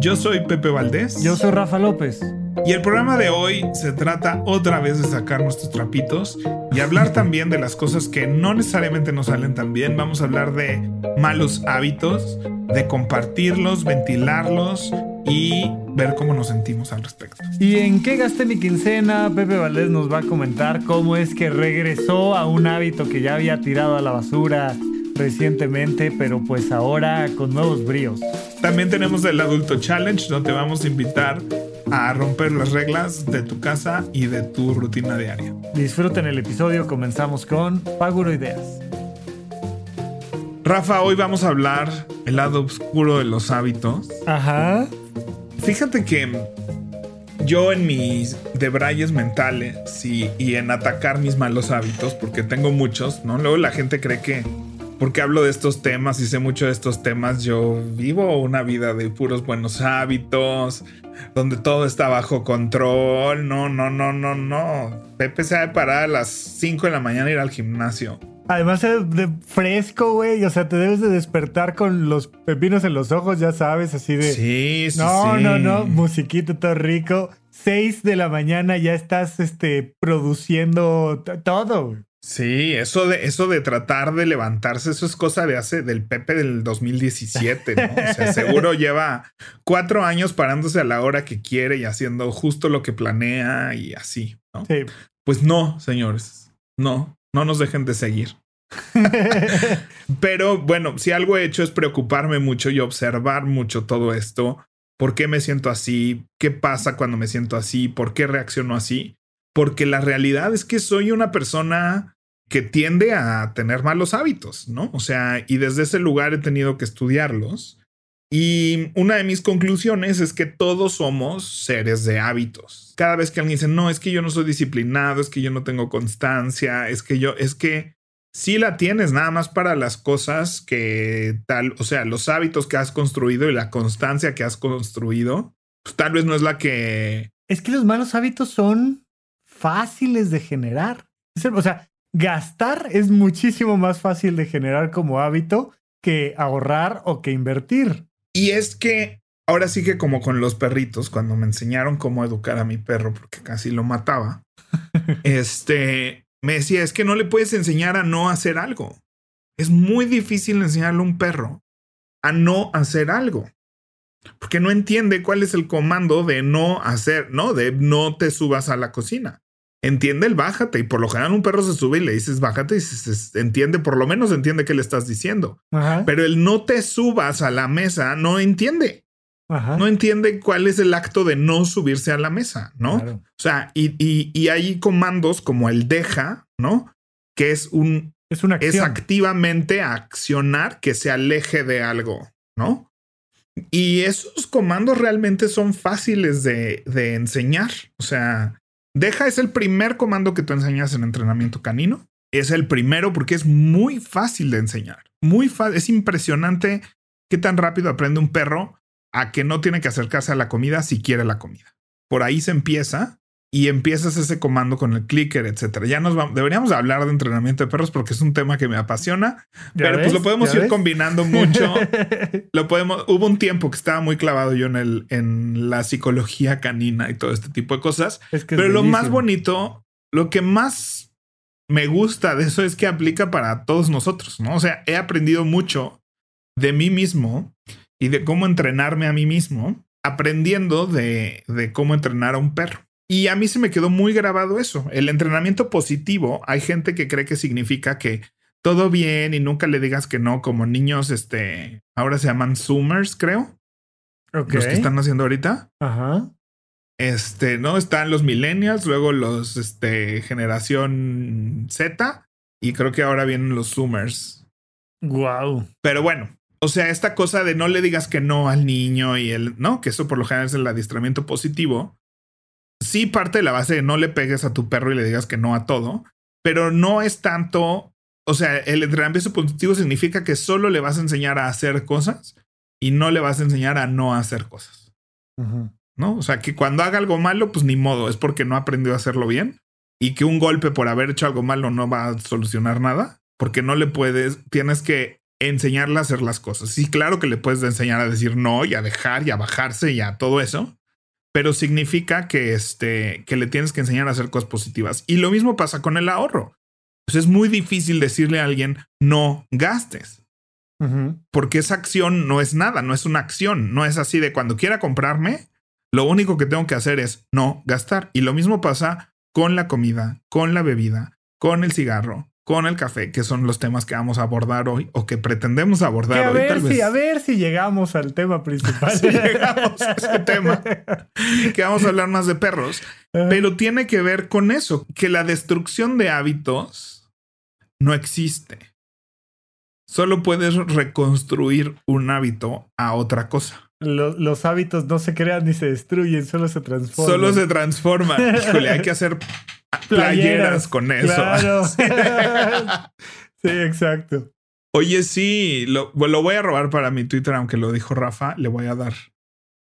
Yo soy Pepe Valdés. Yo soy Rafa López. Y el programa de hoy se trata otra vez de sacar nuestros trapitos y hablar también de las cosas que no necesariamente nos salen tan bien. Vamos a hablar de malos hábitos, de compartirlos, ventilarlos y ver cómo nos sentimos al respecto. ¿Y en qué gasté mi quincena? Pepe Valdés nos va a comentar cómo es que regresó a un hábito que ya había tirado a la basura recientemente, pero pues ahora con nuevos bríos. También tenemos el Adulto Challenge, donde vamos a invitar a romper las reglas de tu casa y de tu rutina diaria. Disfruten el episodio, comenzamos con Paguro Ideas. Rafa, hoy vamos a hablar el lado oscuro de los hábitos. Ajá. Fíjate que yo en mis debrayes mentales y, y en atacar mis malos hábitos, porque tengo muchos, ¿no? Luego la gente cree que porque hablo de estos temas y sé mucho de estos temas, yo vivo una vida de puros buenos hábitos, donde todo está bajo control. No, no, no, no, no. Pepe se va a parar a las 5 de la mañana e ir al gimnasio. Además de fresco, güey. O sea, te debes de despertar con los pepinos en los ojos, ya sabes, así de... Sí, sí, No, sí. no, no. Musiquito todo rico. 6 de la mañana ya estás este, produciendo todo. Sí, eso de, eso de tratar de levantarse, eso es cosa de hace del Pepe del 2017, ¿no? O sea, seguro lleva cuatro años parándose a la hora que quiere y haciendo justo lo que planea y así, ¿no? Sí. Pues no, señores, no, no nos dejen de seguir. Pero bueno, si algo he hecho es preocuparme mucho y observar mucho todo esto. ¿Por qué me siento así? ¿Qué pasa cuando me siento así? ¿Por qué reacciono así? Porque la realidad es que soy una persona que tiende a tener malos hábitos, ¿no? O sea, y desde ese lugar he tenido que estudiarlos. Y una de mis conclusiones es que todos somos seres de hábitos. Cada vez que alguien dice, no, es que yo no soy disciplinado, es que yo no tengo constancia, es que yo, es que sí la tienes nada más para las cosas que tal, o sea, los hábitos que has construido y la constancia que has construido, pues tal vez no es la que... Es que los malos hábitos son fáciles de generar. O sea, gastar es muchísimo más fácil de generar como hábito que ahorrar o que invertir. Y es que ahora sí que como con los perritos, cuando me enseñaron cómo educar a mi perro, porque casi lo mataba, este, me decía, es que no le puedes enseñar a no hacer algo. Es muy difícil enseñarle a un perro a no hacer algo. Porque no entiende cuál es el comando de no hacer, ¿no? De no te subas a la cocina. Entiende el bájate y por lo general un perro se sube y le dices bájate y se, se entiende, por lo menos entiende qué le estás diciendo. Ajá. Pero el no te subas a la mesa no entiende. Ajá. No entiende cuál es el acto de no subirse a la mesa, ¿no? Claro. O sea, y, y, y hay comandos como el deja, ¿no? Que es un Es una es acción. activamente accionar que se aleje de algo, ¿no? Y esos comandos realmente son fáciles de, de enseñar. O sea, deja es el primer comando que tú enseñas en entrenamiento canino. Es el primero porque es muy fácil de enseñar. Muy. Es impresionante qué tan rápido aprende un perro a que no tiene que acercarse a la comida si quiere la comida. Por ahí se empieza y empiezas ese comando con el clicker, etcétera. Ya nos vamos, deberíamos hablar de entrenamiento de perros porque es un tema que me apasiona, ¿Ya pero pues lo podemos ¿Ya ir ves? combinando mucho. lo podemos. Hubo un tiempo que estaba muy clavado yo en el en la psicología canina y todo este tipo de cosas. Es que es Pero lo más bonito, lo que más me gusta de eso es que aplica para todos nosotros, ¿no? O sea, he aprendido mucho de mí mismo y de cómo entrenarme a mí mismo, aprendiendo de, de cómo entrenar a un perro. Y a mí se me quedó muy grabado eso. El entrenamiento positivo, hay gente que cree que significa que todo bien y nunca le digas que no, como niños, este, ahora se llaman Zoomers, creo, los que están haciendo ahorita. Ajá. Este, ¿no? Están los millennials, luego los, este, generación Z y creo que ahora vienen los Zoomers. Wow. Pero bueno, O sea, esta cosa de no le digas que no al niño y el, ¿no? Que eso por lo general es el adiestramiento positivo. Sí parte de la base de no le pegues a tu perro y le digas que no a todo, pero no es tanto, o sea, el entrenamiento positivo significa que solo le vas a enseñar a hacer cosas y no le vas a enseñar a no hacer cosas. ¿No? O sea, que cuando haga algo malo, pues ni modo, es porque no aprendió a hacerlo bien y que un golpe por haber hecho algo malo no va a solucionar nada, porque no le puedes, tienes que enseñarle a hacer las cosas. Sí, claro que le puedes enseñar a decir no y a dejar y a bajarse y a todo eso, pero significa que, este, que le tienes que enseñar a hacer cosas positivas. Y lo mismo pasa con el ahorro. Pues es muy difícil decirle a alguien no gastes. Porque esa acción no es nada, no es una acción, no es así de cuando quiera comprarme, lo único que tengo que hacer es no gastar. Y lo mismo pasa con la comida, con la bebida, con el cigarro, con el café, que son los temas que vamos a abordar hoy o que pretendemos abordar a hoy. Ver si, A ver si llegamos al tema principal. si llegamos a ese tema, que vamos a hablar más de perros, pero tiene que ver con eso, que la destrucción de hábitos no existe. Solo puedes reconstruir un hábito a otra cosa. Los, hábitos no se crean ni se destruyen, solo se transforman. Solo se transforman. Híjole, hay que hacer playeras, con eso. Claro. sí, exacto. Oye, sí, lo, lo, voy a robar para mi Twitter, aunque lo dijo Rafa, le voy a dar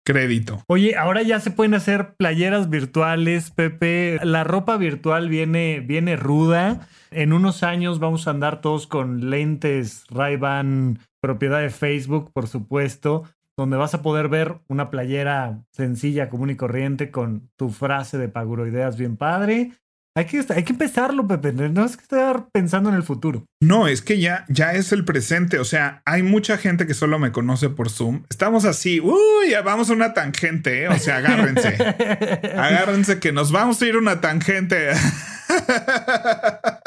crédito. Oye, ahora ya se pueden hacer playeras virtuales, Pepe. La ropa virtual viene, viene ruda. En unos años vamos a andar todos con lentes Ray-Ban, propiedad de Facebook, por supuesto, donde vas a poder ver una playera sencilla, común y corriente con tu frase de Paguroideas bien padre hay que, hay que empezarlo, Pepe. No es que estar pensando en el futuro. No, es que ya, ya es el presente. O sea, hay mucha gente que solo me conoce por Zoom. Estamos así. Uy, vamos a una tangente. ¿eh? O sea, agárrense. agárrense que nos vamos a ir a una tangente.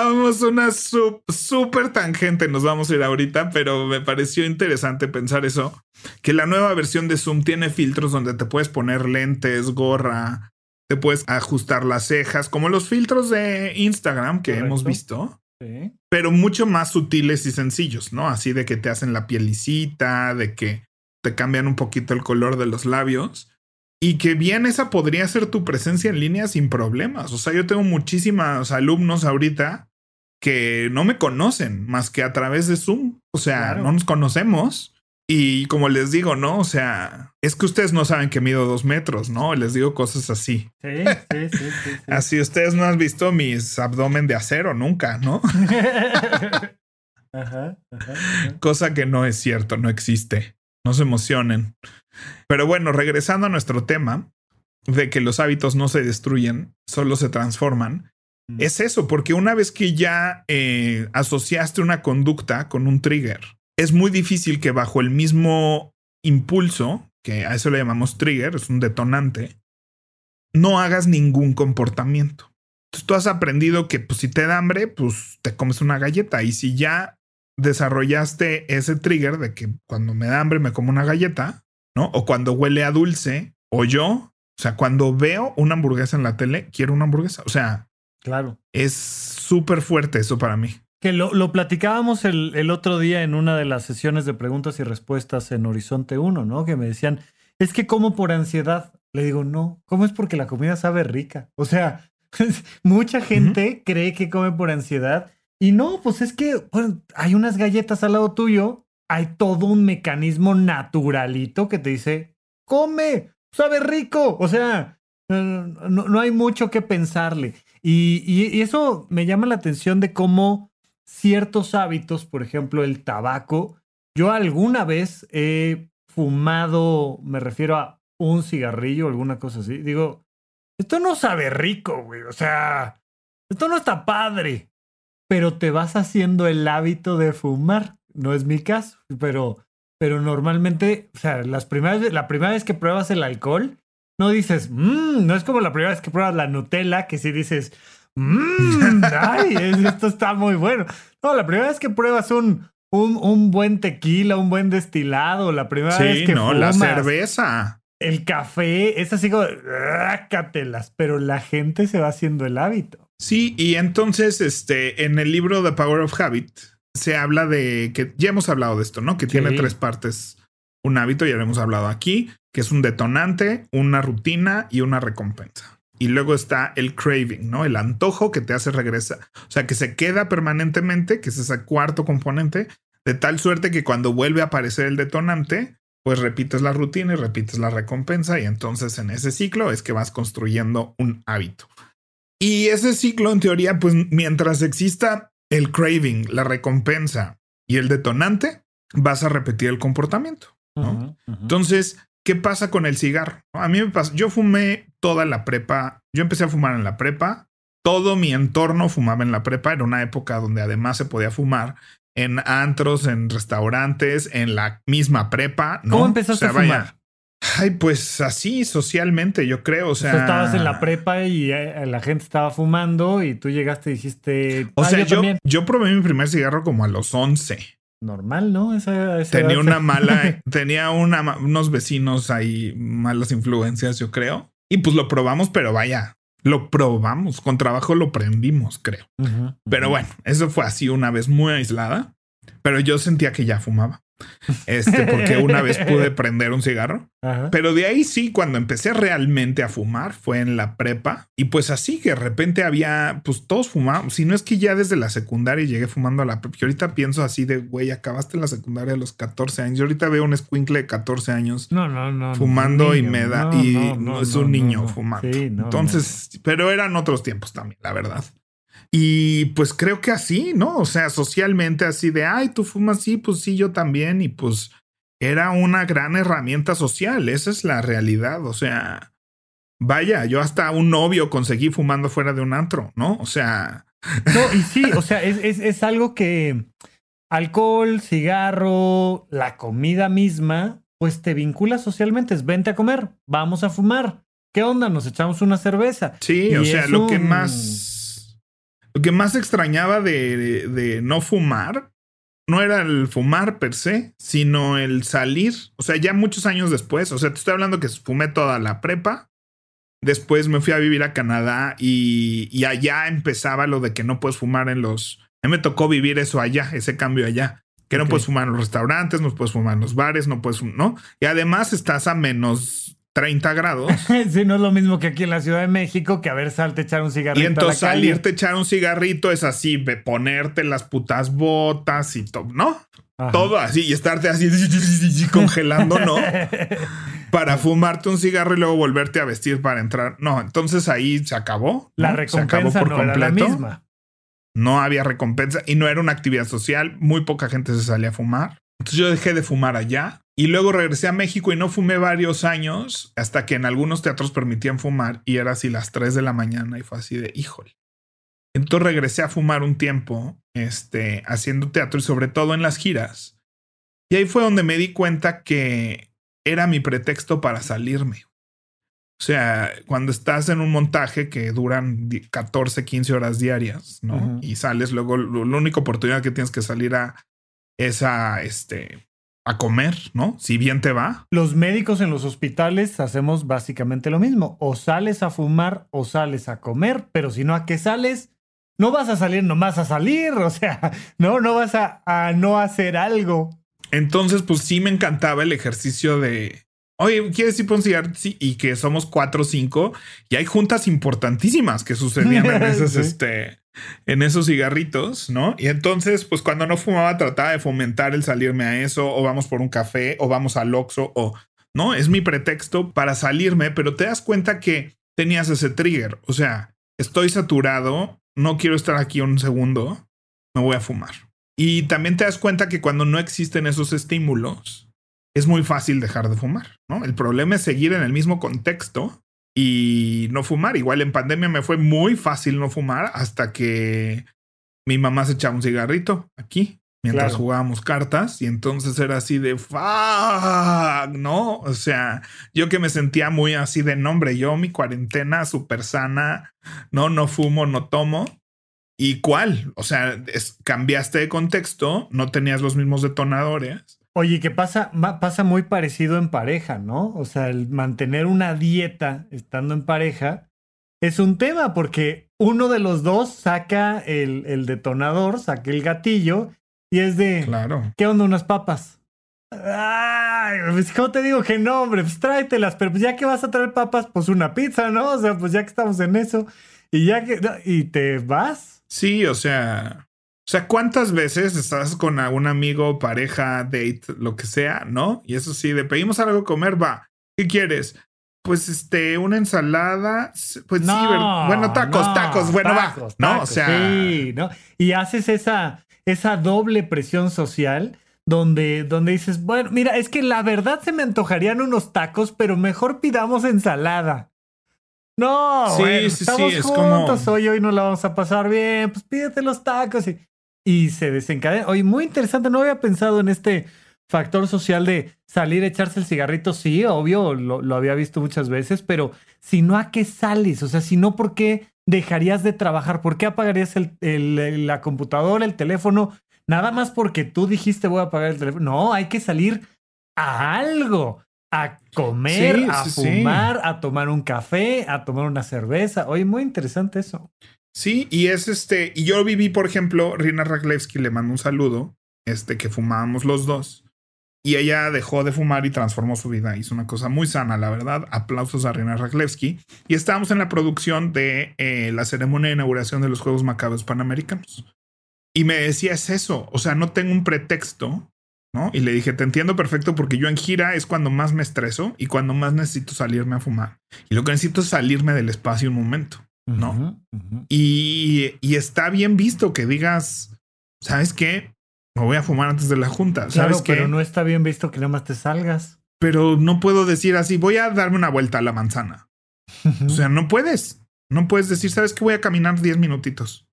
Vamos una súper tangente, nos vamos a ir ahorita, pero me pareció interesante pensar eso, que la nueva versión de Zoom tiene filtros donde te puedes poner lentes, gorra, te puedes ajustar las cejas, como los filtros de Instagram que hemos visto. Pero mucho más sutiles y sencillos, ¿no? Así de que te hacen la pielicita, de que te cambian un poquito el color de los labios. Y que bien esa podría ser tu presencia en línea sin problemas. O sea, yo tengo muchísimos alumnos ahorita que no me conocen más que a través de Zoom. O sea, no nos conocemos y como les digo, ¿no? O sea, es que ustedes no saben que mido dos metros, ¿no? Les digo cosas así. Sí, sí, sí, sí, Así ustedes no han visto mis abdomen de acero nunca, ¿no? ajá, ajá, Cosa que no es cierto, no existe. No se emocionen. Pero bueno, regresando a nuestro tema de que los hábitos no se destruyen, solo se transforman. Es eso, porque una vez que ya eh, asociaste una conducta con un trigger, es muy difícil que bajo el mismo impulso, que a eso le llamamos trigger, es un detonante, no hagas ningún comportamiento. Entonces tú has aprendido que pues, si te da hambre, pues te comes una galleta. Y si ya desarrollaste ese trigger de que cuando me da hambre me como una galleta, ¿no? O cuando huele a dulce, o yo, o sea, cuando veo una hamburguesa en la tele, quiero una hamburguesa. O sea, claro. Es súper fuerte eso para mí. Que lo, lo platicábamos el, el, otro día en una de las sesiones de preguntas y respuestas en Horizonte 1, ¿no? Que me decían, es que como por ansiedad. Le digo, no, ¿cómo es porque la comida sabe rica? O sea, mucha gente cree que come por ansiedad y no, pues es que hay unas galletas al lado tuyo, hay todo un mecanismo naturalito que te dice, come, sabe rico. O sea, no, no hay mucho que pensarle. Y, eso me llama la atención de cómo ciertos hábitos, por ejemplo, el tabaco. Yo alguna vez he fumado, me refiero a un cigarrillo, alguna cosa así. Digo, esto no sabe rico, güey. O sea, esto no está padre. Pero te vas haciendo el hábito de fumar. No es mi caso, pero, pero normalmente, o sea, las primeras, la primera vez que pruebas el alcohol, no dices, mmm, no es como la primera vez que pruebas la Nutella, que si dices, mmm, ay, esto está muy bueno. No, la primera vez que pruebas un, un, un buen tequila, un buen destilado, la primera vez que no, la cerveza. El café, es así como, rácatelas, pero la gente se va haciendo el hábito. Sí, y entonces, este, en el libro The Power of Habit, se habla de que ya hemos hablado de esto, ¿no? Que tiene tres partes un hábito, ya lo hemos hablado aquí, que es un detonante, una rutina y una recompensa. Y luego está el craving, ¿no? El antojo que te hace regresar. O sea, que se queda permanentemente, que es ese cuarto componente, de tal suerte que cuando vuelve a aparecer el detonante, pues repites la rutina y repites la recompensa y entonces en ese ciclo es que vas construyendo un hábito. Y ese ciclo, en teoría, pues mientras exista el craving, la recompensa y el detonante, vas a repetir el comportamiento. Entonces, ¿qué pasa con el cigarro? A mí me pasa, yo fumé toda la prepa, yo empecé a fumar en la prepa, todo mi entorno fumaba en la prepa, era una época donde además se podía fumar en antros, en restaurantes, en la misma prepa. ¿no? ¿Cómo empezaste O sea, a fumar? vaya, Ay, pues así socialmente, yo creo. O sea, estabas en la prepa y eh, la gente estaba fumando y tú llegaste y dijiste, O "Ah, sea, yo, yo probé mi primer cigarro como a los 11. Normal, ¿no? Esa, esa Tenía edad- una mala, tenía una, unos vecinos ahí, malas influencias, yo creo. Y pues lo probamos, pero vaya, lo probamos. Con trabajo lo prendimos, creo. Pero bueno, eso fue así una vez muy aislada. Pero yo sentía que ya fumaba. Este, porque una vez pude prender un cigarro. Ajá. Pero de ahí sí, cuando empecé realmente a fumar, fue en la prepa. Y pues así que de repente había, pues todos fumaban. Si no es que ya desde la secundaria llegué fumando a la prepa. Yo ahorita pienso así de, güey, acabaste la secundaria a los 14 años. Yo ahorita veo un escuincle de 14 años No, no, no. fumando y me da, y no, es un niño fumando. Sí, Entonces, pero eran otros tiempos también, la verdad. Y pues creo que así, ¿no? O sea, socialmente así de, ay, tú fumas, sí, pues sí, yo también. Y pues era una gran herramienta social, esa es la realidad. O sea, vaya, yo hasta un novio conseguí fumando fuera de un antro, ¿no? O sea, no. Y sí, o sea, es, es, es algo que alcohol, cigarro, la comida misma, pues te vincula socialmente. Es vente a comer, vamos a fumar. ¿Qué onda? Nos echamos una cerveza. sí, Y o sea, lo que más, lo que más extrañaba de, de no fumar no era el fumar per se, sino el salir. O sea, ya muchos años después, o sea, te estoy hablando que fumé toda la prepa. Después me fui a vivir a Canadá y, y allá empezaba lo de que no puedes fumar en los... A mí me tocó vivir eso allá, ese cambio allá. Que no puedes fumar en los restaurantes, no puedes fumar en los bares, no puedes, ¿no? Y además estás a menos 30 grados. Sí, no es lo mismo que aquí en la Ciudad de México que a ver, salte echar un cigarrito Y entonces a la calle. salirte echar un cigarrito es así, de ponerte las putas botas y todo, ¿no? Ajá. Todo así y estarte así congelando, ¿no? Para fumarte un cigarro y luego volverte a vestir para entrar. No, entonces ahí se acabó. La ¿no? Se acabó recompensa no era la misma. No había recompensa y no era una actividad social. Muy poca gente se salía a fumar. Entonces yo dejé de fumar allá y luego regresé a México y no fumé varios años hasta que en algunos teatros permitían fumar y era así las 3 de la mañana y fue así de híjole. Entonces regresé a fumar un tiempo, este, haciendo teatro y sobre todo en las giras. Y ahí fue donde me di cuenta que era mi pretexto para salirme. O sea, cuando estás en un montaje que duran di- 14, 15 horas diarias, ¿no? Y sales luego, la única oportunidad que tienes que salir a es a este a comer, ¿no? Si bien te va. Los médicos en los hospitales hacemos básicamente lo mismo. O sales a fumar o sales a comer, pero si no, ¿a qué sales? No vas a salir nomás a salir, o sea, no, no vas a, a no hacer algo. Entonces, pues sí me encantaba el ejercicio de, oye, ¿quieres ir por un cigarro? Sí, y que somos cuatro o cinco y hay juntas importantísimas que sucedían en esos, Sí. este, en esos cigarritos, ¿no? Y entonces, pues cuando no fumaba, trataba de fomentar el salirme a eso, o vamos por un café, o vamos al Oxxo, o, ¿no? Es mi pretexto para salirme, pero te das cuenta que tenías ese trigger, o sea, estoy saturado, no quiero estar aquí un segundo, me voy a fumar. Y también te das cuenta que cuando no existen esos estímulos, es muy fácil dejar de fumar, ¿no? El problema es seguir en el mismo contexto y no fumar. Igual en pandemia me fue muy fácil no fumar hasta que mi mamá se echaba un cigarrito aquí mientras Claro. jugábamos cartas y entonces era así de fuck, ¿no? O sea, yo que me sentía muy así de nombre, yo mi cuarentena súper sana, no, no fumo, no tomo. ¿Y cuál? O sea, es- cambiaste de contexto, no tenías los mismos detonadores. Oye, que pasa, pasa muy parecido en pareja, ¿no? O sea, el mantener una dieta estando en pareja es un tema porque uno de los dos saca el, el detonador, saca el gatillo Y es de, Claro. ¿qué onda unas papas? Ay, pues, ¿cómo te digo que no, hombre? Pues tráetelas, pero pues ya que vas a traer papas, pues una pizza, ¿no? O sea, pues ya que estamos en eso. Y ya que, y te vas. Sí, o sea. O sea, ¿cuántas veces estás con algún amigo, pareja, date, lo que sea, no? Y eso sí, le pedimos algo a comer, va. ¿Qué quieres? Pues este, una ensalada. Pues sí, bueno, tacos, no, tacos, bueno, tacos, va. No, o sea. Sí, ¿no? Y haces esa, esa doble presión social donde, donde dices, bueno, mira, es que la verdad se me antojarían unos tacos, pero mejor pidamos ensalada. No, Sí, bueno, sí, sí, estamos es juntos, como- hoy, hoy no la vamos a pasar bien, pues pídete los tacos y, y se desencadena. Oye, muy interesante, no había pensado en este factor social de salir a echarse el cigarrito, sí, obvio, lo, lo había visto muchas veces, pero si no, ¿a qué sales? O sea, si no, ¿por qué dejarías de trabajar? ¿Por qué apagarías el, el- la computadora, el teléfono? Nada más porque tú dijiste voy a apagar el teléfono. No, hay que salir a algo, a comer, Sí, a sí, sí. fumar, a tomar un café, a tomar una cerveza. Oye, muy interesante eso. Sí, y es este. Y yo viví, por ejemplo, Rina Raklevsky le mando un saludo. Este, que fumábamos los dos. Y ella dejó de fumar y transformó su vida. Hizo una cosa muy sana, la verdad. Aplausos a Rina Raklevsky. Y estábamos en la producción de eh, la ceremonia de inauguración de los Juegos Macabros Panamericanos. Y me decía, es eso. O sea, no tengo un pretexto, ¿no? Y le dije, te entiendo perfecto porque yo en gira es cuando más me estreso y cuando más necesito salirme a fumar. Y lo que necesito es salirme del espacio un momento. No. Y, y está bien visto que digas, ¿sabes qué? Me voy a fumar antes de la junta. Claro, ¿Sabes qué? pero no está bien visto que nada más te salgas. Pero no puedo decir así, voy a darme una vuelta a la manzana. O sea, no puedes. No puedes decir, ¿sabes qué? Voy a caminar 10 minutitos.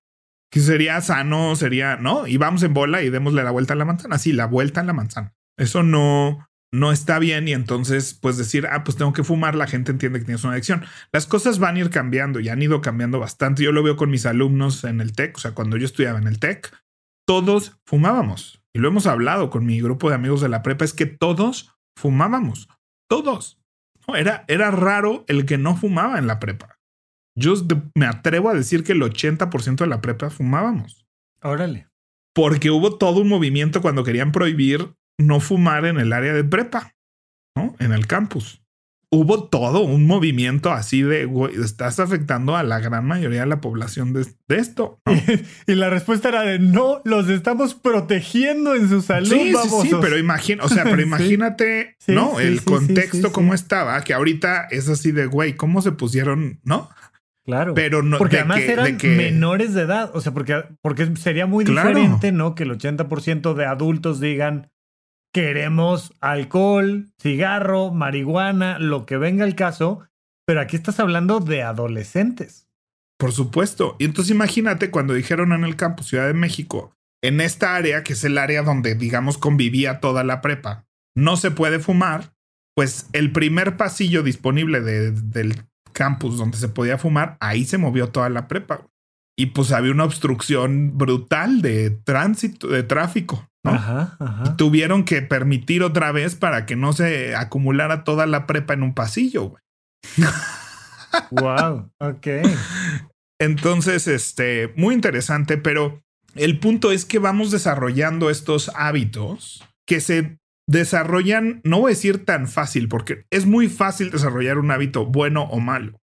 Que sería sano, sería, ¿no? Y vamos en bola y démosle la vuelta a la manzana. Sí, la vuelta a la manzana. Eso no, no está bien. Y entonces, pues decir, ah, pues tengo que fumar, la gente entiende que tienes una adicción. Las cosas van a ir cambiando y han ido cambiando bastante. Yo lo veo con mis alumnos en el TEC. O sea, cuando yo estudiaba en el TEC, todos fumábamos. Y lo hemos hablado con mi grupo de amigos de la prepa, es que todos fumábamos. Todos. No, era, era raro el que no fumaba en la prepa. Yo me atrevo a decir que el 80% de la prepa fumábamos. Órale. Porque hubo todo un movimiento cuando querían prohibir no fumar en el área de prepa, ¿no? En el campus. Hubo todo un movimiento así de, güey, estás afectando a la gran mayoría de la población de, de esto. ¿no? Y la respuesta era de no, los estamos protegiendo en su salud. Sí, sí, sí, babosos". pero imagina, o sea, pero imagínate, Sí, ¿no? sí, el sí, contexto sí. estaba, que ahorita es así de, güey, ¿cómo se pusieron, no? Claro. Pero no, porque de además que- eran de que- menores de edad. O sea, porque, porque sería muy Claro. diferente, ¿no? Que el 80% de adultos digan queremos alcohol, cigarro, marihuana, lo que venga el caso. Pero aquí estás hablando de adolescentes. Por supuesto. Y entonces imagínate cuando dijeron en el campus Ciudad de México, en esta área, que es el área donde, digamos, convivía toda la prepa, no se puede fumar, pues el primer pasillo disponible de- del campus donde se podía fumar, ahí se movió toda la prepa. Y pues había una obstrucción brutal de tránsito, de tráfico. ¿no? Ajá, ajá. Tuvieron que permitir otra vez para que no se acumulara toda la prepa en un pasillo. güey. Wow. Ok. Entonces, este, muy interesante, pero el punto es que vamos desarrollando estos hábitos que se desarrollan, no voy a decir tan fácil, porque es muy fácil desarrollar un hábito bueno o malo.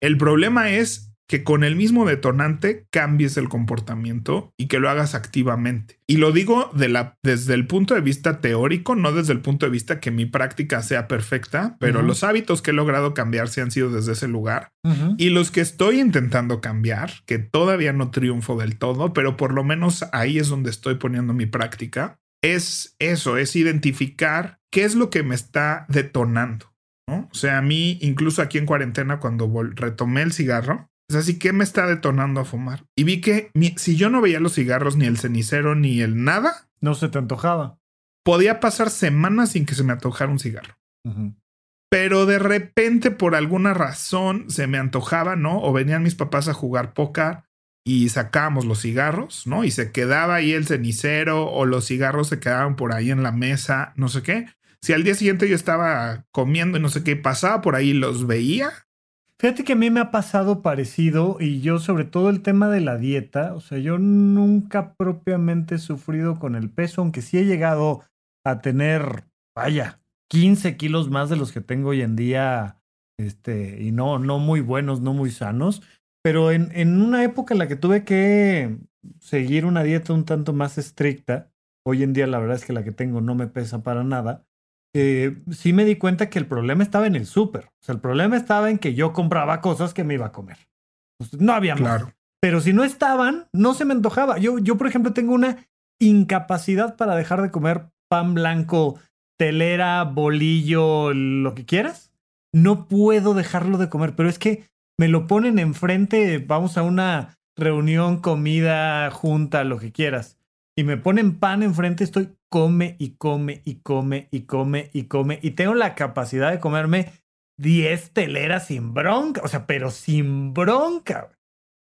El problema es que con el mismo detonante cambies el comportamiento y que lo hagas activamente. Y lo digo de la, desde el punto de vista teórico, no desde el punto de vista que mi práctica sea perfecta, pero los hábitos que he logrado cambiar se han sido desde ese lugar. Y los que estoy intentando cambiar, que todavía no triunfo del todo, pero por lo menos ahí es donde estoy poniendo mi práctica, es eso, es identificar qué es lo que me está detonando. ¿no? O sea, a mí, incluso aquí en cuarentena, cuando retomé el cigarro, es así, ¿qué me está detonando a fumar? Y vi que mi- si yo no veía los cigarros, ni el cenicero, ni el nada, No se te antojaba. podía pasar semanas sin que se me antojara un cigarro. Pero de repente, por alguna razón, se me antojaba, ¿no? O venían mis papás a jugar póker y sacábamos los cigarros, ¿no? Y se quedaba ahí el cenicero o los cigarros se quedaban por ahí en la mesa, no sé qué. Si al día siguiente yo estaba comiendo y no sé qué, pasaba por ahí y los veía, Fíjate que a mí me ha pasado parecido y yo sobre todo el tema de la dieta, o sea, yo nunca propiamente he sufrido con el peso, aunque sí he llegado a tener, vaya, 15 kilos más de los que tengo hoy en día, este, y no, no muy buenos, no muy sanos, pero en, en una época en la que tuve que seguir una dieta un tanto más estricta, hoy en día la verdad es que la que tengo no me pesa para nada, eh, sí me di cuenta que el problema estaba en el súper. O sea, el problema estaba en que yo compraba cosas que me iba a comer. no había más. Pero si no estaban, no se me antojaba. Yo, yo, por ejemplo, tengo una incapacidad para dejar de comer pan blanco, telera, bolillo, lo que quieras. No puedo dejarlo de comer, pero es que me lo ponen enfrente, vamos a una reunión, comida, junta, lo que quieras. Y me ponen pan enfrente, estoy come y come y come y come y come. Y tengo la capacidad de comerme 10 teleras sin bronca. O sea, pero sin bronca.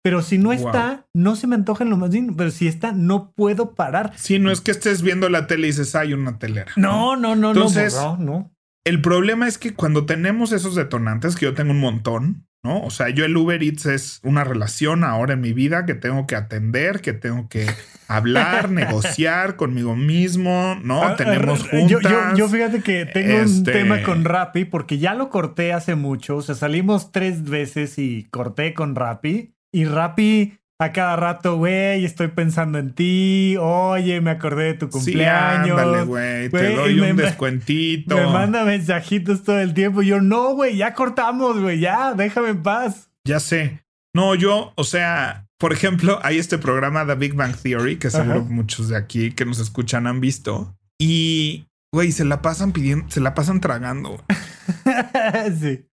Pero si no está, no se me antoja en lo más digno. Pero si está, no puedo parar. Si no es que estés viendo la tele y dices, hay una telera. No, no, no, Entonces, no, no. El problema es que cuando tenemos esos detonantes, que yo tengo un montón, ¿no? O sea, yo el Uber Eats es una relación ahora en mi vida que tengo que atender, que tengo que hablar, negociar conmigo mismo, ¿no? Ah, Tenemos juntas. Yo, fíjate que tengo un este tema con Rappi porque ya lo corté hace mucho, o sea, salimos tres veces y corté con Rappi y Rappi a cada rato, güey, estoy pensando en ti. Oye, me acordé de tu cumpleaños. Sí, güey, te doy un descuentito. Me manda mensajitos todo el tiempo. Yo, no, güey, ya cortamos, güey, ya, déjame en paz. Ya sé. No, yo, o sea, por ejemplo, hay este programa The Big Bang Theory, que seguro muchos de aquí que nos escuchan han visto. Y, güey, se la pasan pidiendo, se la pasan tragando. sí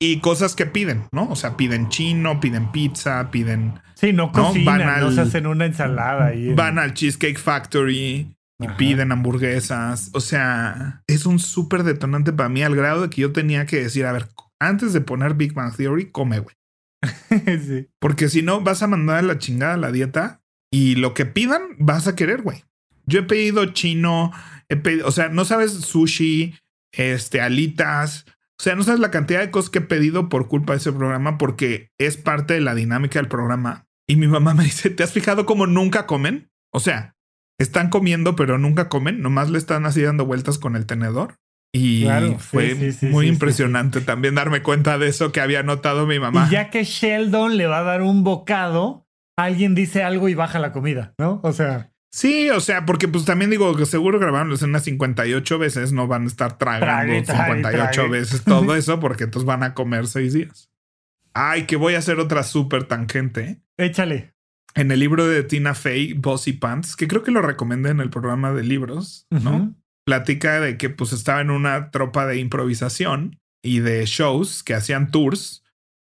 y cosas que piden, ¿no? O sea, piden chino, piden pizza, piden. Sí, no cocinan, van no se hacen una ensalada ahí. Van al Cheesecake Factory y piden hamburguesas. O sea, es un súper detonante para mí al grado de que yo tenía que decir, a ver, antes de poner Big Bang Theory, come, güey. sí. Porque si no, vas a mandar a la chingada la dieta y lo que pidan, vas a querer, güey. Yo he pedido chino, he pedido, o sea, no sabes sushi, este, alitas, o sea, no sabes la cantidad de cosas que he pedido por culpa de ese programa porque es parte de la dinámica del programa. Y mi mamá me dice, ¿te has fijado cómo nunca comen? O sea, están comiendo, pero nunca comen. Nomás le están así dando vueltas con el tenedor. Y fue muy impresionante también darme cuenta de eso que había notado mi mamá. Y ya que Sheldon le va a dar un bocado, alguien dice algo y baja la comida, ¿no? O sea. Sí, o sea, porque pues también digo que seguro grabaron la escena 58 veces, no van a estar tragando 58 veces todo eso porque entonces van a comer seis días. Ay, que voy a hacer otra súper tangente. Échale. En el libro de Tina Fey, Bossy Pants, que creo que lo recomendé en el programa de libros, ¿no? Platica de que pues estaba en una tropa de improvisación y de shows que hacían tours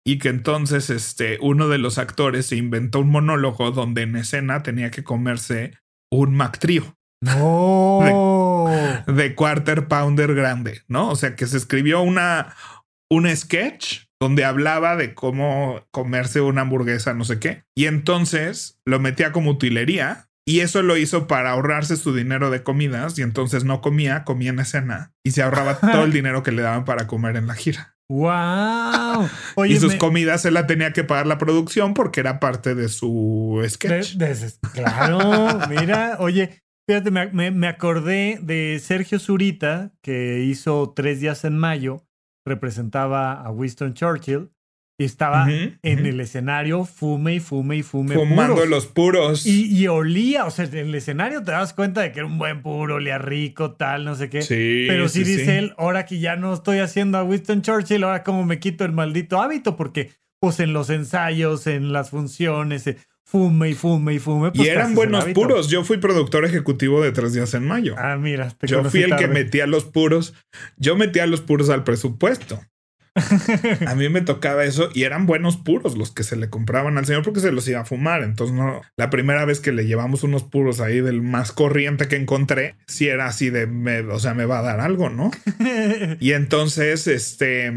y que entonces este uno de los actores se inventó un monólogo donde en escena tenía que comerse un Mac Trio. No. De, Quarter Pounder grande, ¿no? O sea, que se escribió una, un sketch donde hablaba de cómo comerse una hamburguesa, no sé qué. Y entonces lo metía como utilería y eso lo hizo para ahorrarse su dinero de comidas y entonces no comía, comía en escena y se ahorraba todo el dinero que le daban para comer en la gira. ¡Wow! y sus comidas se la tenía que pagar la producción porque era parte de su sketch. claro, mira, oye, fíjate, me, me, acordé de Sergio Zurita, que hizo tres días en mayo, representaba a Winston Churchill, y estaba en el escenario, fume y fume y fume. Fumando los puros. Y, olía, o sea, en el escenario te das cuenta de que era un buen puro, olía rico, tal, no sé qué. Sí. Pero sí, dice él, ahora que ya no estoy haciendo a Winston Churchill, ahora como me quito el maldito hábito, porque pues en los ensayos, en las funciones, eh, fume y fume y fume. Pues, y eran buenos puros. Yo fui productor ejecutivo de Tres Días en Mayo. Ah, mira. Te Yo fui el que metía los puros. Yo metía los puros al presupuesto a mí me tocaba eso y eran buenos puros los que se le compraban al señor porque se los iba a fumar. Entonces, no, la primera vez que le llevamos unos puros ahí del más corriente que encontré, si era así de, o sea, me va a dar algo, ¿no? y entonces, este,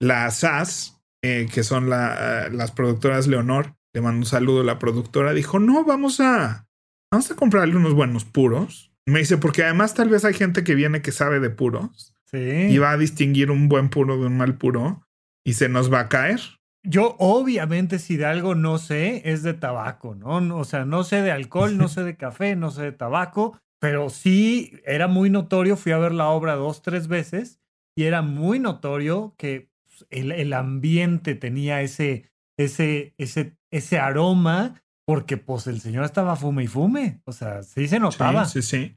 las SAS, eh, que son las productoras Leonor, le mando un saludo a la productora, dijo, no, vamos a, vamos a comprarle unos buenos puros. Me dice, porque además tal vez hay gente que viene que sabe de puros y va a distinguir un buen puro de un mal puro. y se nos va a caer. Yo obviamente si de algo no sé es de tabaco, ¿no? O sea, no sé de alcohol, no sé de café, no sé de tabaco, pero sí era muy notorio, fui a ver la obra dos, tres veces y era muy notorio que pues, el, el ambiente tenía ese, ese, ese, ese aroma porque pues el señor estaba fume y fume, o sea, sí se notaba. Sí, sí, sí.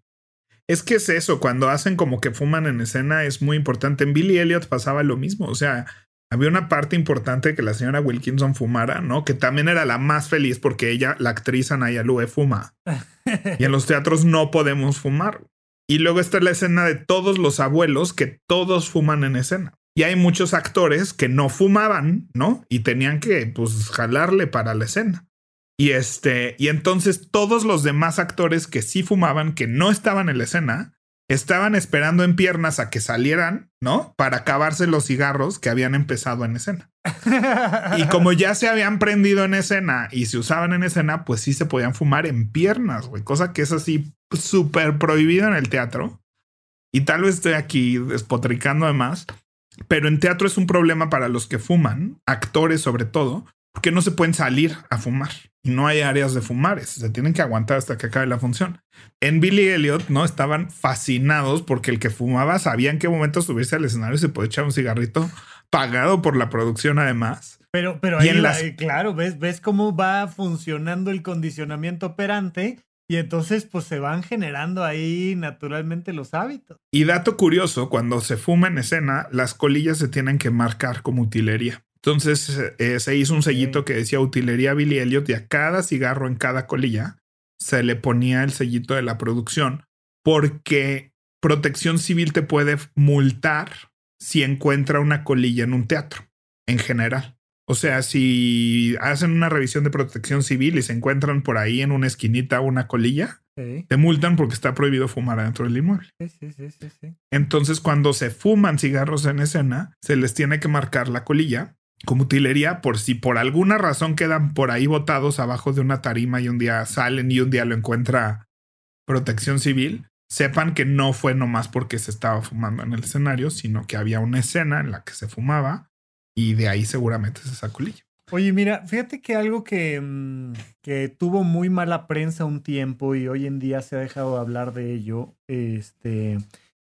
Es que es eso, cuando hacen como que fuman en escena es muy importante. En Billy Elliot pasaba lo mismo, o sea, había una parte importante que la señora Wilkinson fumara, ¿no? Que también era la más feliz porque ella, la actriz Anaya Lue, fuma. y en los teatros no podemos fumar. Y luego está la escena de todos los abuelos que todos fuman en escena. Y hay muchos actores que no fumaban, ¿no? Y tenían que, pues, jalarle para la escena. Y este, y entonces todos los demás actores que sí fumaban, que no estaban en la escena, estaban esperando en piernas a que salieran, ¿no? Para acabarse los cigarros que habían empezado en escena. y como ya se habían prendido en escena y se usaban en escena, pues sí se podían fumar en piernas, güey, cosa que es así súper prohibido en el teatro. Y tal vez estoy aquí despotricando además, pero en teatro es un problema para los que fuman, actores sobre todo, porque no se pueden salir a fumar y no hay áreas de fumar, se tienen que aguantar hasta que acabe la función. En Billy Elliot, ¿no? Estaban fascinados porque el que fumaba sabía en qué momento subirse al escenario y se puede echar un cigarrito pagado por la producción además. Pero, pero ahí, eh, claro, ves, ves cómo va funcionando el condicionamiento operante y entonces pues se van generando ahí naturalmente los hábitos. Y dato curioso, cuando se fuma en escena, las colillas se tienen que marcar como utilería. Entonces eh, se hizo un sellito que decía utilería Billy Elliot y a cada cigarro en cada colilla se le ponía el sellito de la producción porque protección civil te puede multar si encuentra una colilla en un teatro en general. O sea, si hacen una revisión de protección civil y se encuentran por ahí en una esquinita una colilla, te multan porque está prohibido fumar dentro del inmueble. Sí, sí, sí, Entonces, cuando se fuman cigarros en escena, se les tiene que marcar la colilla como utilería por si por alguna razón quedan por ahí botados abajo de una tarima y un día salen y un día lo encuentra protección civil, sepan que no fue nomás porque se estaba fumando en el escenario, sino que había una escena en la que se fumaba y de ahí seguramente se sacó colilla. Oye, mira, fíjate que algo que, mm, que tuvo muy mala prensa un tiempo y hoy en día se ha dejado de hablar de ello, este,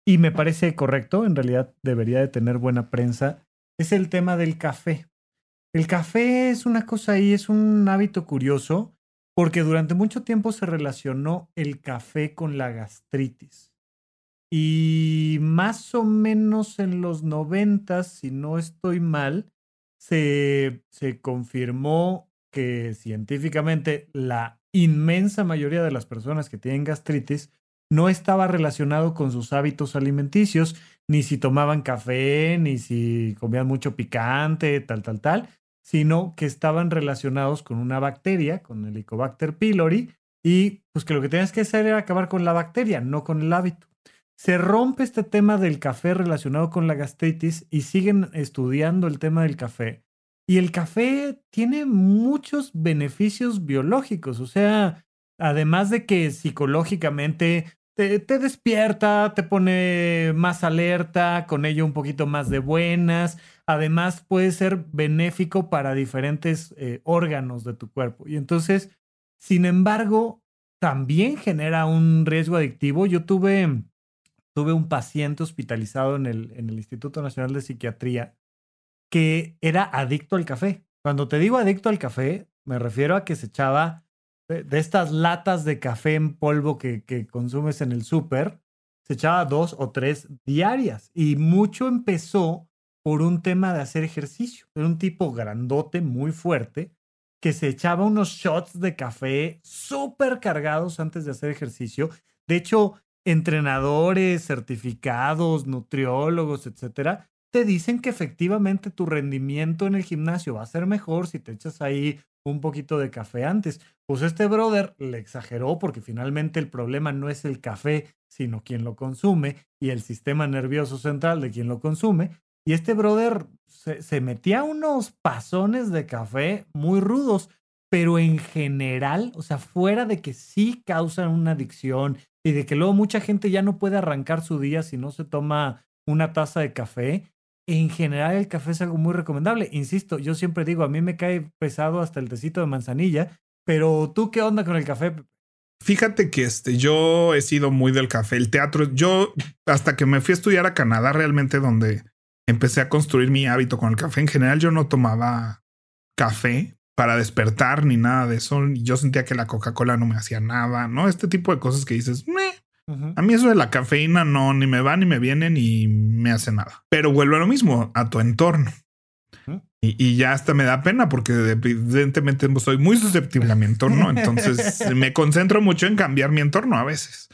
y me parece correcto, en realidad debería de tener buena prensa, es el tema del café. El café es una cosa ahí, es un hábito curioso, porque durante mucho tiempo se relacionó el café con la gastritis. Y más o menos en los noventas, si no estoy mal, se, se confirmó que científicamente la inmensa mayoría de las personas que tienen gastritis no estaba relacionado con sus hábitos alimenticios, ni si tomaban café, ni si comían mucho picante, tal, tal, tal, sino que estaban relacionados con una bacteria, con el Helicobacter pylori, y pues que lo que tenías que hacer era acabar con la bacteria, no con el hábito. Se rompe este tema del café relacionado con la gastritis y siguen estudiando el tema del café. Y el café tiene muchos beneficios biológicos, o sea, además de que psicológicamente te, despierta, te pone más alerta, con ello un poquito más de buenas. Además, puede ser benéfico para diferentes eh, órganos de tu cuerpo. Y entonces, sin embargo, también genera un riesgo adictivo. Yo tuve, tuve un paciente hospitalizado en el, en el Instituto Nacional de Psiquiatría que era adicto al café. Cuando te digo adicto al café, me refiero a que se echaba de, estas latas de café en polvo que, que consumes en el súper, se echaba dos o tres diarias. Y mucho empezó por un tema de hacer ejercicio. Era un tipo grandote, muy fuerte, que se echaba unos shots de café súper cargados antes de hacer ejercicio. De hecho, entrenadores, certificados, nutriólogos, etcétera, te dicen que efectivamente tu rendimiento en el gimnasio va a ser mejor si te echas ahí un poquito de café antes. Pues este brother le exageró porque finalmente el problema no es el café, sino quien lo consume y el sistema nervioso central de quien lo consume. Y este brother se, metía unos pasones de café muy rudos, pero en general, o sea, fuera de que sí causan una adicción y de que luego mucha gente ya no puede arrancar su día si no se toma una taza de café, en general el café es algo muy recomendable. Insisto, yo siempre digo, a mí me cae pesado hasta el tecito de manzanilla, pero tú qué onda con el café? Fíjate que este, yo he sido muy del café, el teatro. Yo hasta que me fui a estudiar a Canadá, realmente donde empecé a construir mi hábito con el café. En general, yo no tomaba café para despertar ni nada de eso. Yo sentía que la Coca-Cola no me hacía nada, ¿no? Este tipo de cosas que dices, a mí eso de la cafeína no, ni me va, ni me viene, ni me hace nada. Pero vuelvo a lo mismo, a tu entorno. Y, ya hasta me da pena porque evidentemente soy muy susceptible a mi entorno, entonces me concentro mucho en cambiar mi entorno a veces.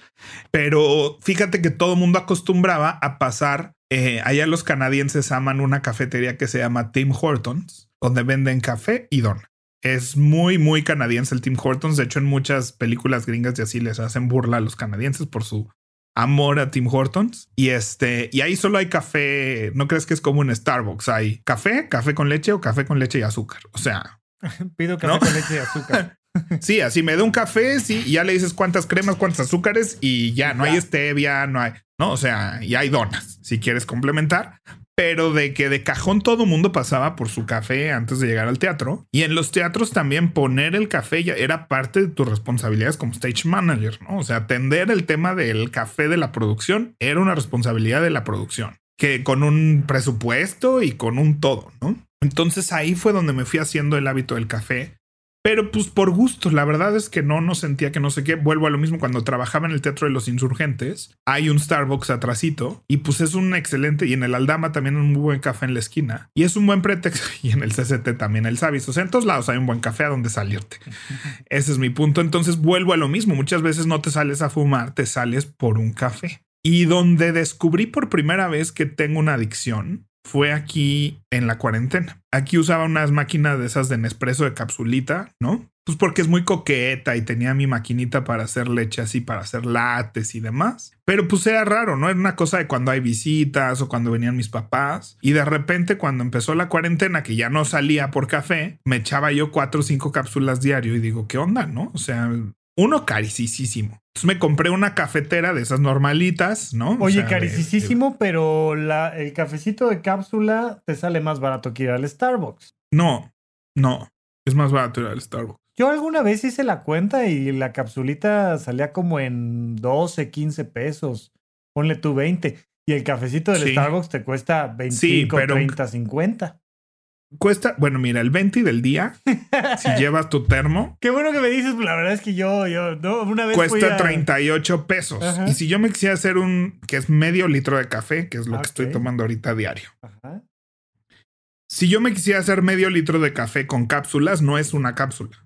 Pero fíjate que todo el mundo acostumbraba a pasar, eh, allá los canadienses aman una cafetería que se llama Tim Hortons, donde venden café y dona. Es muy, muy canadiense el Tim Hortons. De hecho, en muchas películas gringas y así les hacen burla a los canadienses por su amor a Tim Hortons. Y este, y ahí solo hay café. No crees que es como un Starbucks. Hay café, café con leche o café con leche y azúcar. O sea, pido café con leche y azúcar. Sí, así me da un café, sí, y ya le dices cuántas cremas, cuántos azúcares y ya no hay stevia, no hay, no, o sea, y hay donas si quieres complementar, pero de que de cajón todo mundo pasaba por su café antes de llegar al teatro. Y en los teatros también poner el café ya era parte de tus responsabilidades como stage manager, ¿no? O sea, atender el tema del café de la producción era una responsabilidad de la producción, que con un presupuesto y con un todo, ¿no? Entonces ahí fue donde me fui haciendo el hábito del café pero pues por gusto, la verdad es que no, no sentía que no sé qué. Vuelvo a lo mismo cuando trabajaba en el Teatro de los Insurgentes. Hay un Starbucks atrasito y pues es un excelente. Y en el Aldama también un muy buen café en la esquina. Y es un buen pretexto. Y en el CCT también el Savis. O sea, en todos lados hay un buen café a donde salirte. Ese es mi punto. Entonces vuelvo a lo mismo. Muchas veces no te sales a fumar, te sales por un café. Y donde descubrí por primera vez que tengo una adicción fue aquí en la cuarentena. Aquí usaba unas máquinas de esas de Nespresso de capsulita, ¿no? Pues porque es muy coqueta y tenía mi maquinita para hacer leche así, para hacer lates y demás. Pero pues era raro, ¿no? Era una cosa de cuando hay visitas o cuando venían mis papás. Y de repente cuando empezó la cuarentena, que ya no salía por café, me echaba yo cuatro o cinco cápsulas diario y digo, ¿qué onda, no? O sea, uno carísimo. Entonces me compré una cafetera de esas normalitas, ¿no? Oye, o pero la, el cafecito de cápsula te sale más barato que ir al Starbucks. No, no, es más barato ir al Starbucks. Yo alguna vez hice la cuenta y la capsulita salía como en 12, 15 pesos. Ponle tú 20. Y el cafecito del Starbucks te cuesta 25, 30, 50. Cuesta, bueno, mira, el 20 del día, si llevas tu termo. Qué bueno que me dices, la verdad es que yo, yo, no, una vez. Cuesta 38 pesos. Y si yo me quisiera hacer un, que es medio litro de café, que es lo que estoy tomando ahorita a diario. Si yo me quisiera hacer medio litro de café con cápsulas, no es una cápsula.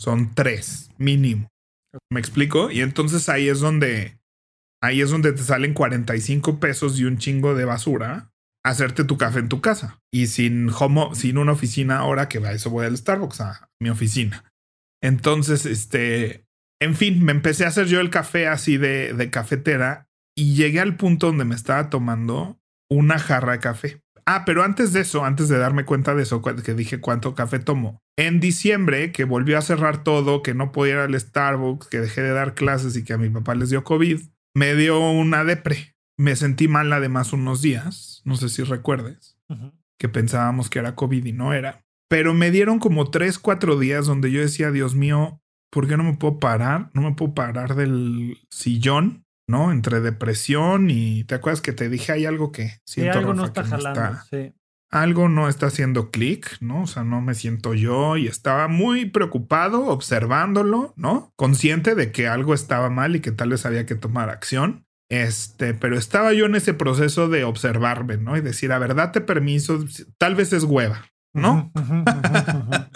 Son tres, mínimo. ¿Me explico? Y entonces ahí es donde, ahí es donde te salen 45 pesos y un chingo de basura hacerte tu café en tu casa y sin homo, sin una oficina ahora que va eso voy al Starbucks a mi oficina. Entonces, este, en fin, me empecé a hacer yo el café así de, de cafetera y llegué al punto donde me estaba tomando una jarra de café. Ah, pero antes de eso, antes de darme cuenta de eso, que dije cuánto café tomo. En diciembre, que volvió a cerrar todo, que no podía ir al Starbucks, que dejé de dar clases y que a mi papá les dio COVID, me dio una depre me sentí mal además unos días, no sé si recuerdes, que pensábamos que era COVID y no era. Pero me dieron como tres, cuatro días donde yo decía, Dios mío, ¿por qué no me puedo parar? No me puedo parar del sillón, ¿no? Entre depresión y te acuerdas que te dije, hay algo que siento. algo no está jalando, sí. Algo no está haciendo clic, ¿no? O sea, no me siento yo y estaba muy preocupado observándolo, ¿no? Consciente de que algo estaba mal y que tal vez había que tomar acción. Este, pero estaba yo en ese proceso de observarme, ¿no? Y decir, a ver, date permiso, tal vez es hueva, ¿no?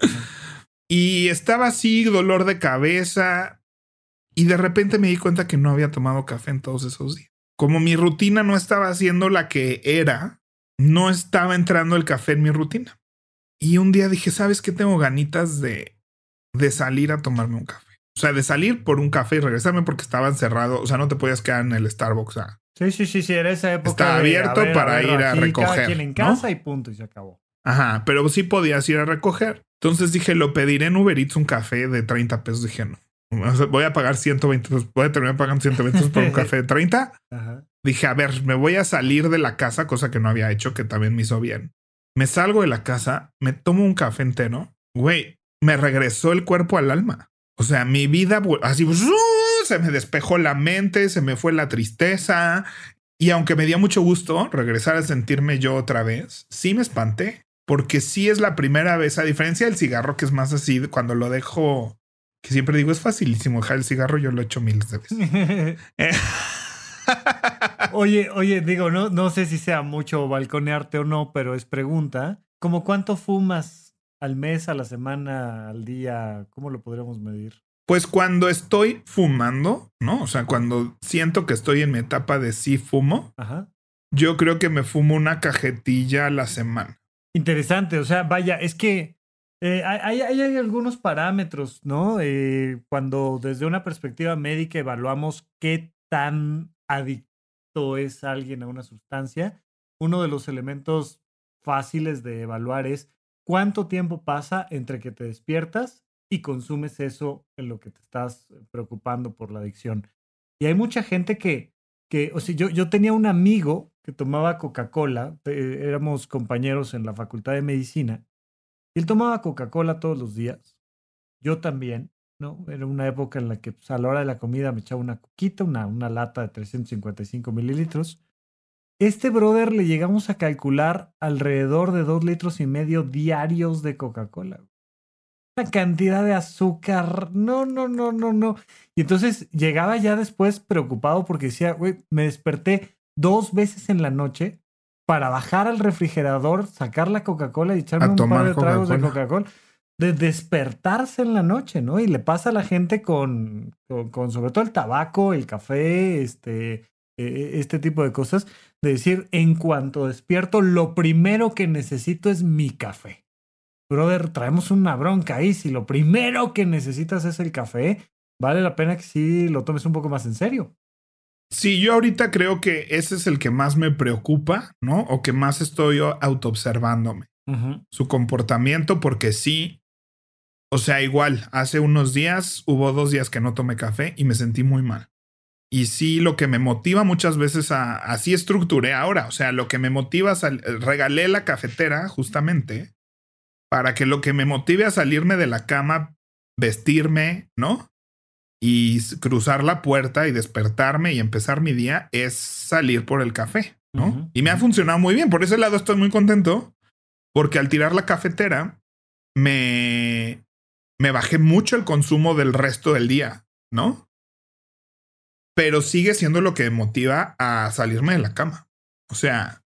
y estaba así, dolor de cabeza, y de repente me di cuenta que no había tomado café en todos esos días. Como mi rutina no estaba haciendo la que era, no estaba entrando el café en mi rutina. Y un día dije, ¿sabes qué? Tengo ganitas de, de salir a tomarme un café. O sea, de salir por un café y regresarme porque estaba encerrado. O sea, no te podías quedar en el Starbucks. Sí, sí, sí, sí, era esa época. Está abierto para ir a recoger. quien en casa y punto, y se acabó. Ajá, pero sí podías ir a recoger. Entonces dije, lo pediré en Uber Eats un café de 30 pesos. Dije, no. voy a pagar 120 pesos, voy a terminar pagando 120 pesos por un café de 30. Dije, a ver, me voy a salir de la casa, cosa que no había hecho, que también me hizo bien. Me salgo de la casa, me tomo un café entero. Güey, me regresó el cuerpo al alma. O sea, mi vida así se me despejó la mente, se me fue la tristeza. Y aunque me dio mucho gusto regresar a sentirme yo otra vez, sí me espanté. Porque sí es la primera vez, a diferencia del cigarro, que es más así, cuando lo dejo, que siempre digo, es facilísimo dejar el cigarro, yo lo he hecho miles de veces. oye, oye, digo, no, no sé si sea mucho balconearte o no, pero es pregunta. ¿Cómo cuánto fumas al mes, a la semana, al día? ¿Cómo lo podríamos medir? Pues cuando estoy fumando, ¿no? O sea, cuando siento que estoy en mi etapa de sí fumo, yo creo que me fumo una cajetilla a la semana. Interesante, o sea, vaya, es que eh, hay, hay, algunos parámetros, ¿no? Eh, cuando desde una perspectiva médica evaluamos qué tan adicto es alguien a una sustancia, uno de los elementos fáciles de evaluar es cuánto tiempo pasa entre que te despiertas y consumes eso en lo que te estás preocupando por la adicción. Y hay mucha gente que, que o sea, yo, yo tenía un amigo que tomaba Coca-Cola, eh, éramos compañeros en la Facultad de Medicina, y él tomaba Coca-Cola todos los días, yo también, ¿no? Era una época en la que pues, a la hora de la comida me echaba una coquita, una, una lata de 355 mililitros. Este brother le llegamos a calcular alrededor de dos litros y medio diarios de Coca-Cola. Una cantidad de azúcar. No, no, no, no, no. Y entonces llegaba ya después preocupado porque decía, güey, me desperté dos veces en la noche para bajar al refrigerador, sacar la Coca-Cola y echarme un par de tragos de Coca-Cola de despertarse en la noche, ¿no? Y le pasa a la gente con, con, sobre todo el tabaco, el café, este, e, e, este tipo de cosas, de decir, en cuanto despierto, lo primero que necesito es mi café. Brother, traemos una bronca ahí. Si lo primero que necesitas es el café, vale la pena que sí lo tomes un poco más en serio. Sí, yo ahorita creo que ese es el que más me preocupa, ¿no? O que más estoy autoobservándome. Su comportamiento, porque sí, o sea, igual, hace unos días hubo dos días que no tomé café y me sentí muy mal. Y sí, lo que me motiva muchas veces a, así estructuré ahora, o sea, lo que me motiva, a regalé la cafetera justamente para que lo que me motive a salirme de la cama, vestirme, ¿no? Y cruzar la puerta y despertarme y empezar mi día es salir por el café, ¿no? Y me ha funcionado muy bien, por ese lado estoy muy contento, porque al tirar la cafetera me, me bajé mucho el consumo del resto del día, ¿no? Pero sigue siendo lo que me motiva a salirme de la cama. O sea,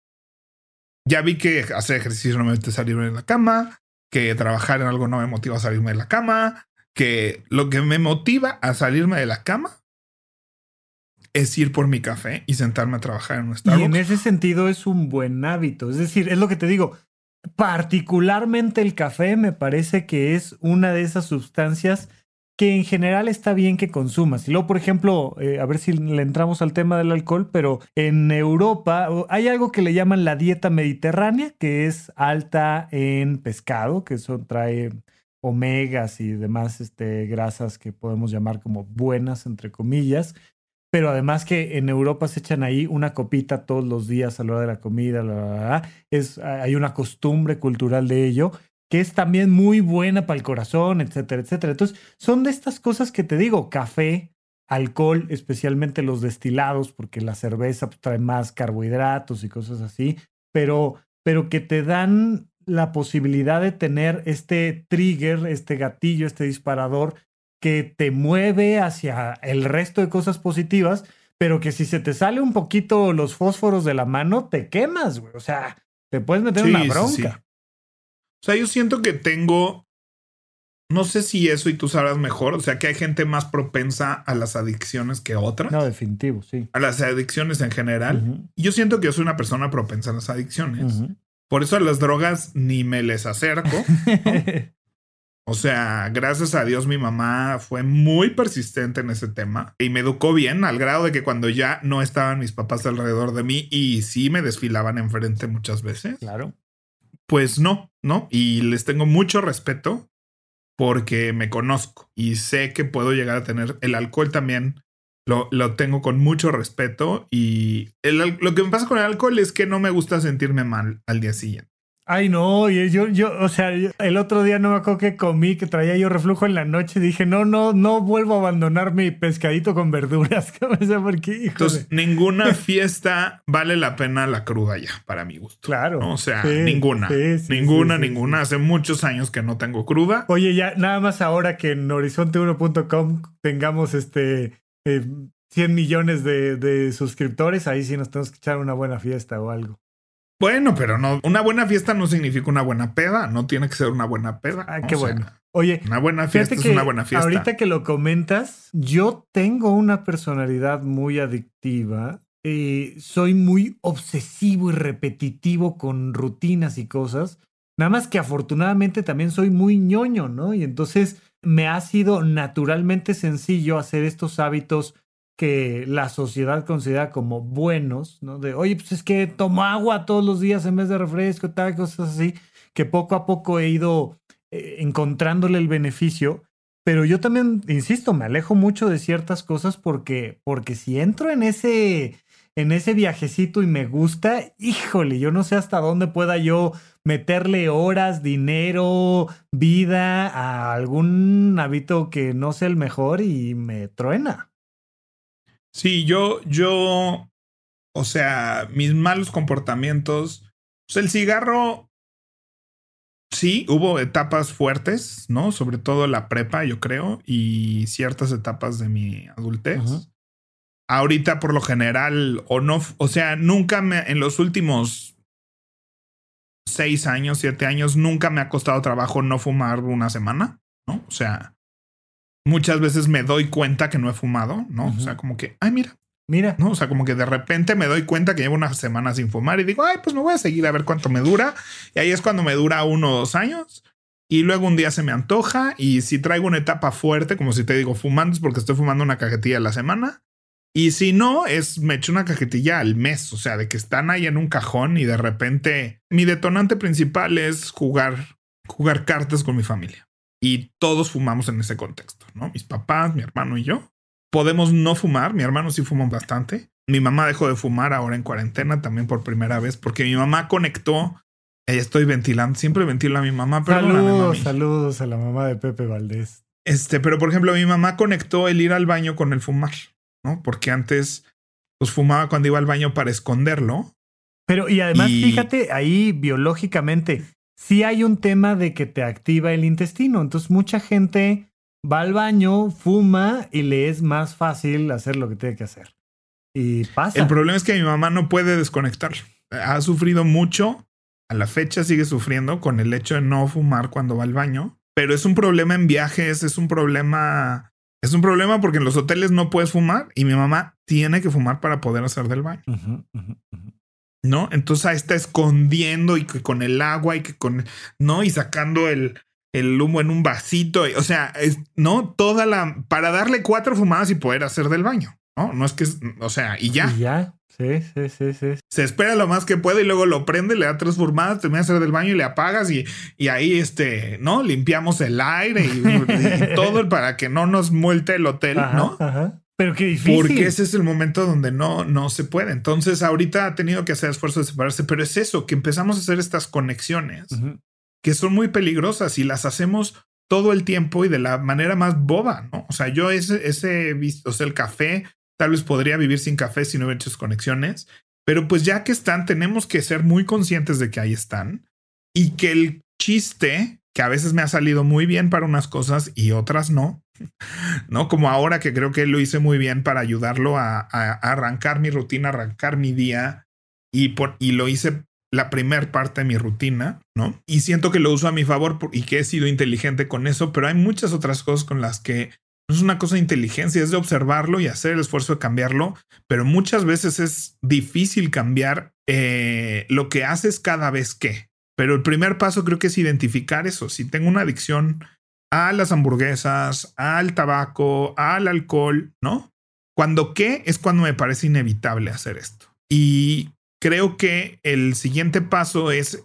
ya vi que hacer ejercicio no me mete salirme de la cama, que trabajar en algo no me motiva a salirme de la cama, que lo que me motiva a salirme de la cama es ir por mi café y sentarme a trabajar en un Starbucks. Y en ese sentido es un buen hábito. Es decir, es lo que te digo. Particularmente el café me parece que es una de esas sustancias que en general está bien que consumas. Y luego, por ejemplo, eh, a ver si le entramos al tema del alcohol, pero en Europa hay algo que le llaman la dieta mediterránea, que es alta en pescado, que eso trae omegas y demás este, grasas que podemos llamar como buenas, entre comillas pero además que en Europa se echan ahí una copita todos los días a la hora de la comida, es, hay una costumbre cultural de ello que es también muy buena para el corazón, etcétera, etcétera. Entonces, son de estas cosas que te digo, café, alcohol, especialmente los destilados, porque la cerveza pues, trae más carbohidratos y cosas así, pero, pero que te dan la posibilidad de tener este trigger, este gatillo, este disparador que te mueve hacia el resto de cosas positivas, pero que si se te sale un poquito los fósforos de la mano, te quemas, güey. O sea, te puedes meter una bronca. O sea, yo siento que tengo, no sé si eso y tú sabrás mejor, o sea, que hay gente más propensa a las adicciones que otras. No, definitivo, sí. A las adicciones en general. Yo siento que yo soy una persona propensa a las adicciones. Por eso a las drogas ni me les acerco. O sea, gracias a Dios mi mamá fue muy persistente en ese tema y me educó bien al grado de que cuando ya no estaban mis papás alrededor de mí y sí me desfilaban enfrente muchas veces. Claro. Pues no, ¿no? Y les tengo mucho respeto porque me conozco y sé que puedo llegar a tener el alcohol también. Lo, lo tengo con mucho respeto y lo que me pasa con el alcohol es que no me gusta sentirme mal al día siguiente. Ay, no, yo, yo, o sea, el otro día no me acuerdo que comí, que traía yo reflujo en la noche. Dije, no, no, no vuelvo a abandonar mi pescadito con verduras. por qué, Entonces, ninguna fiesta vale la pena la cruda ya, para mi gusto. Claro. O sea, ninguna. ninguna, ninguna. Hace muchos años que no tengo cruda. Oye, ya, nada más ahora que en horizonte1.com tengamos este 100 eh, millones de, de suscriptores, ahí sí nos tenemos que echar una buena fiesta o algo. Bueno, pero no, una buena fiesta no significa una buena peda, no tiene que ser una buena peda. Ah, qué bueno. Oye, una buena fiesta es una buena fiesta. Ahorita que lo comentas, yo tengo una personalidad muy adictiva. y soy muy obsesivo y repetitivo con rutinas y cosas. Nada más que afortunadamente también soy muy ñoño, ¿no? Y entonces me ha sido naturalmente sencillo hacer estos hábitos que la sociedad considera como buenos, ¿no? De, oye, pues es que tomo agua todos los días en vez de refresco, tal, cosas así, que poco a poco he ido eh, encontrándole el beneficio. Pero yo también, insisto, me alejo mucho de ciertas cosas porque, porque si entro en ese, en ese viajecito y me gusta, híjole, yo no sé hasta dónde pueda yo meterle horas, dinero, vida a algún hábito que no sea el mejor y me truena. Sí, yo, yo, o sea, mis malos comportamientos, pues el cigarro, sí, hubo etapas fuertes, ¿no? Sobre todo la prepa, yo creo, y ciertas etapas de mi adultez. Ahorita, por lo general, o no, o sea, nunca me, en los últimos seis años, siete años, nunca me ha costado trabajo no fumar una semana, ¿no? O sea, muchas veces me doy cuenta que no he fumado, ¿no? O sea, como que, ay, mira. Mira. ¿No? O sea, como que de repente me doy cuenta que llevo una semana sin fumar y digo, ay, pues me voy a seguir a ver cuánto me dura. Y ahí es cuando me dura uno o dos años. Y luego un día se me antoja y si traigo una etapa fuerte, como si te digo, fumando es porque estoy fumando una cajetilla a la semana. Y si no, es me echo una cajetilla al mes, o sea, de que están ahí en un cajón y de repente mi detonante principal es jugar, jugar cartas con mi familia y todos fumamos en ese contexto, ¿no? Mis papás, mi hermano y yo. Podemos no fumar, mi hermano sí fuma bastante. Mi mamá dejó de fumar ahora en cuarentena también por primera vez porque mi mamá conectó. Ella estoy ventilando, siempre ventilo a mi mamá. Saludos, saludos a la mamá de Pepe Valdés. Este, pero por ejemplo, mi mamá conectó el ir al baño con el fumar, ¿no? Porque antes pues fumaba cuando iba al baño para esconderlo. Pero y además, fíjate ahí biológicamente, sí hay un tema de que te activa el intestino. Entonces mucha gente va al baño, fuma y le es más fácil hacer lo que tiene que hacer. Y pasa. El problema es que mi mamá no puede desconectar. Ha sufrido mucho. A la fecha sigue sufriendo con el hecho de no fumar cuando va al baño. Pero es un problema en viajes, es un problema... Es un problema porque en los hoteles no puedes fumar y mi mamá tiene que fumar para poder hacer del baño. ¿no? Entonces ahí está escondiendo y que con el agua y que con, ¿no? Y sacando el, el humo en un vasito, o sea, es, ¿no? Toda la, para darle cuatro fumadas y poder hacer del baño, ¿no? No es que, o sea, y ya. Y ya, sí, sí, sí, sí. Se espera lo más que puede y luego lo prende, le da tres fumadas, termina de hacer del baño y le apagas y, y ahí, este, ¿no? Limpiamos el aire y, todo para que no nos muelte el hotel, ¿no? Ajá. Pero qué difícil. Porque ese es el momento donde no, no se puede. Entonces, ahorita ha tenido que hacer esfuerzo de separarse, pero es eso, que empezamos a hacer estas conexiones que son muy peligrosas y las hacemos todo el tiempo y de la manera más boba, ¿no? O sea, yo ese, ese, o sea, el café, tal vez podría vivir sin café si no hubiera hecho conexiones, pero pues ya que están, tenemos que ser muy conscientes de que ahí están y que el chiste, que a veces me ha salido muy bien para unas cosas y otras no, ¿no? Como ahora que creo que lo hice muy bien para ayudarlo a, arrancar mi rutina, arrancar mi día y, por, y lo hice la primer parte de mi rutina, ¿no? Y siento que lo uso a mi favor y que he sido inteligente con eso, pero hay muchas otras cosas con las que no es una cosa de inteligencia, es de observarlo y hacer el esfuerzo de cambiarlo, pero muchas veces es difícil cambiar eh, lo que haces cada vez que. Pero el primer paso creo que es identificar eso. Si tengo una adicción a las hamburguesas, al tabaco, al alcohol, ¿no? Cuando qué es cuando me parece inevitable hacer esto. Y creo que el siguiente paso es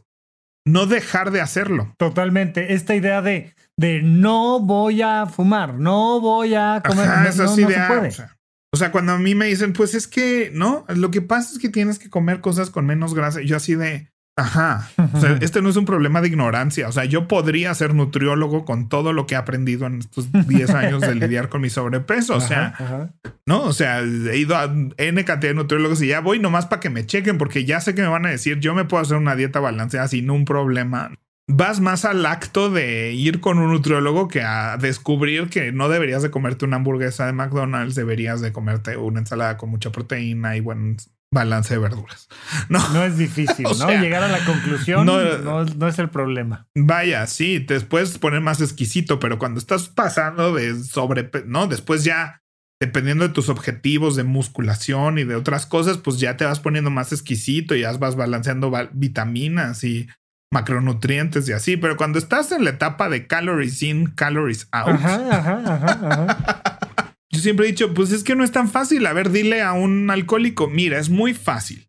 no dejar de hacerlo. Totalmente. Esta idea de, de no voy a fumar, no voy a comer. Ajá, no, no- se puede. o, sea, o sea, cuando a mí me dicen, pues es que, no, lo que pasa es que tienes que comer cosas con menos grasa. Yo así de, ajá, o sea, este no es un problema de ignorancia. O sea, yo podría ser nutriólogo con todo lo que he aprendido en estos 10 años de lidiar con mi sobrepeso. O sea, Ajá, ajá. no, o sea, he ido a N cantidad de nutriólogos y ya voy nomás para que me chequen, porque ya sé que me van a decir, yo me puedo hacer una dieta balanceada sin un problema. Vas más al acto de ir con un nutriólogo que a descubrir que no deberías de comerte una hamburguesa de McDonald's, deberías de comerte una ensalada con mucha proteína y buen balance de verduras. No, No es difícil, ¿no? sea, Llegar a la conclusión no- no, no es el problema. Vaya, sí, te puedes poner más exquisito, pero cuando estás pasando de sobre, no, después ya, dependiendo de tus objetivos de musculación y de otras cosas, pues ya te vas poniendo más exquisito y ya vas balanceando vitaminas y macronutrientes y así. Pero cuando estás en la etapa de calories in, calories out, Ajá, ajá, ajá, ajá. yo siempre he dicho, pues es que no es tan fácil. A ver, dile a un alcohólico, mira, es muy fácil.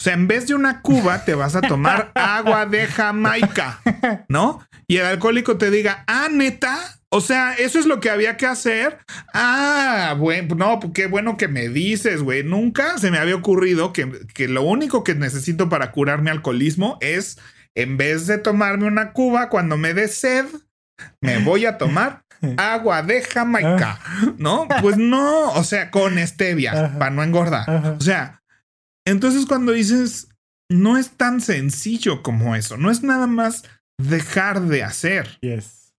O sea, en vez de una cuba, te vas a tomar agua de Jamaica, ¿no? Y el alcohólico te diga, ah, neta. O sea, eso es lo que había que hacer. Ah, bueno, no, pues qué bueno que me dices, güey. Nunca se me había ocurrido que, que lo único que necesito para curar mi alcoholismo es, en vez de tomarme una cuba cuando me dé sed, me voy a tomar agua de Jamaica, ¿no? Pues no, o sea, con stevia, Ajá. para no engordar. Ajá. O sea, entonces cuando dices, no es tan sencillo como eso, no es nada más dejar de hacer. Yes.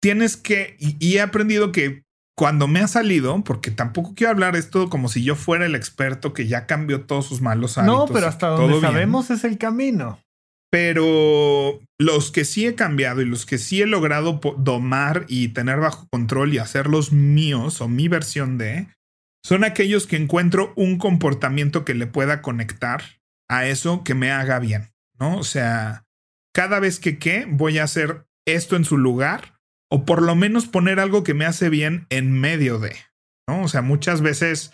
Tienes que, y, y he aprendido que cuando me ha salido, porque tampoco quiero hablar esto como si yo fuera el experto que ya cambió todos sus malos hábitos. No, pero hasta donde bien. sabemos es el camino. Pero los que sí he cambiado y los que sí he logrado domar y tener bajo control y hacerlos míos o mi versión de, son aquellos que encuentro un comportamiento que le pueda conectar a eso que me haga bien, ¿no? O sea, cada vez que qué, voy a hacer esto en su lugar o por lo menos poner algo que me hace bien en medio de, ¿no? O sea, muchas veces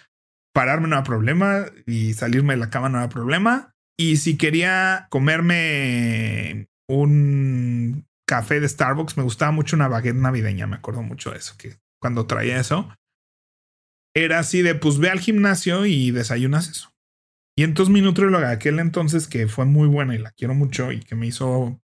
pararme no era problema y salirme de la cama no era problema. Y si quería comerme un café de Starbucks, me gustaba mucho una baguette navideña, me acuerdo mucho de eso, que cuando traía eso, era así de, pues ve al gimnasio y desayunas eso. Y entonces mi nutrióloga aquel entonces, que fue muy buena y la quiero mucho y que me hizo